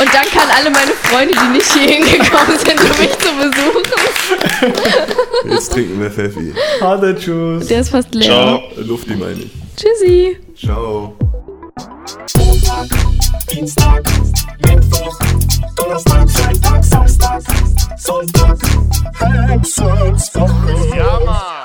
Und danke an alle meine Freunde, die nicht hier hingekommen sind, um mich zu besuchen. Jetzt trinken wir Pfeffi. Hade, tschüss. Der ist fast leer. Ciao. Lufti meine ich. Tschüssi. Ciao. Montag, Dienstag, Mittwoch, Donnerstag, Freitag, Samstag, Sonntag, Hexenswoche. Ja, Mann.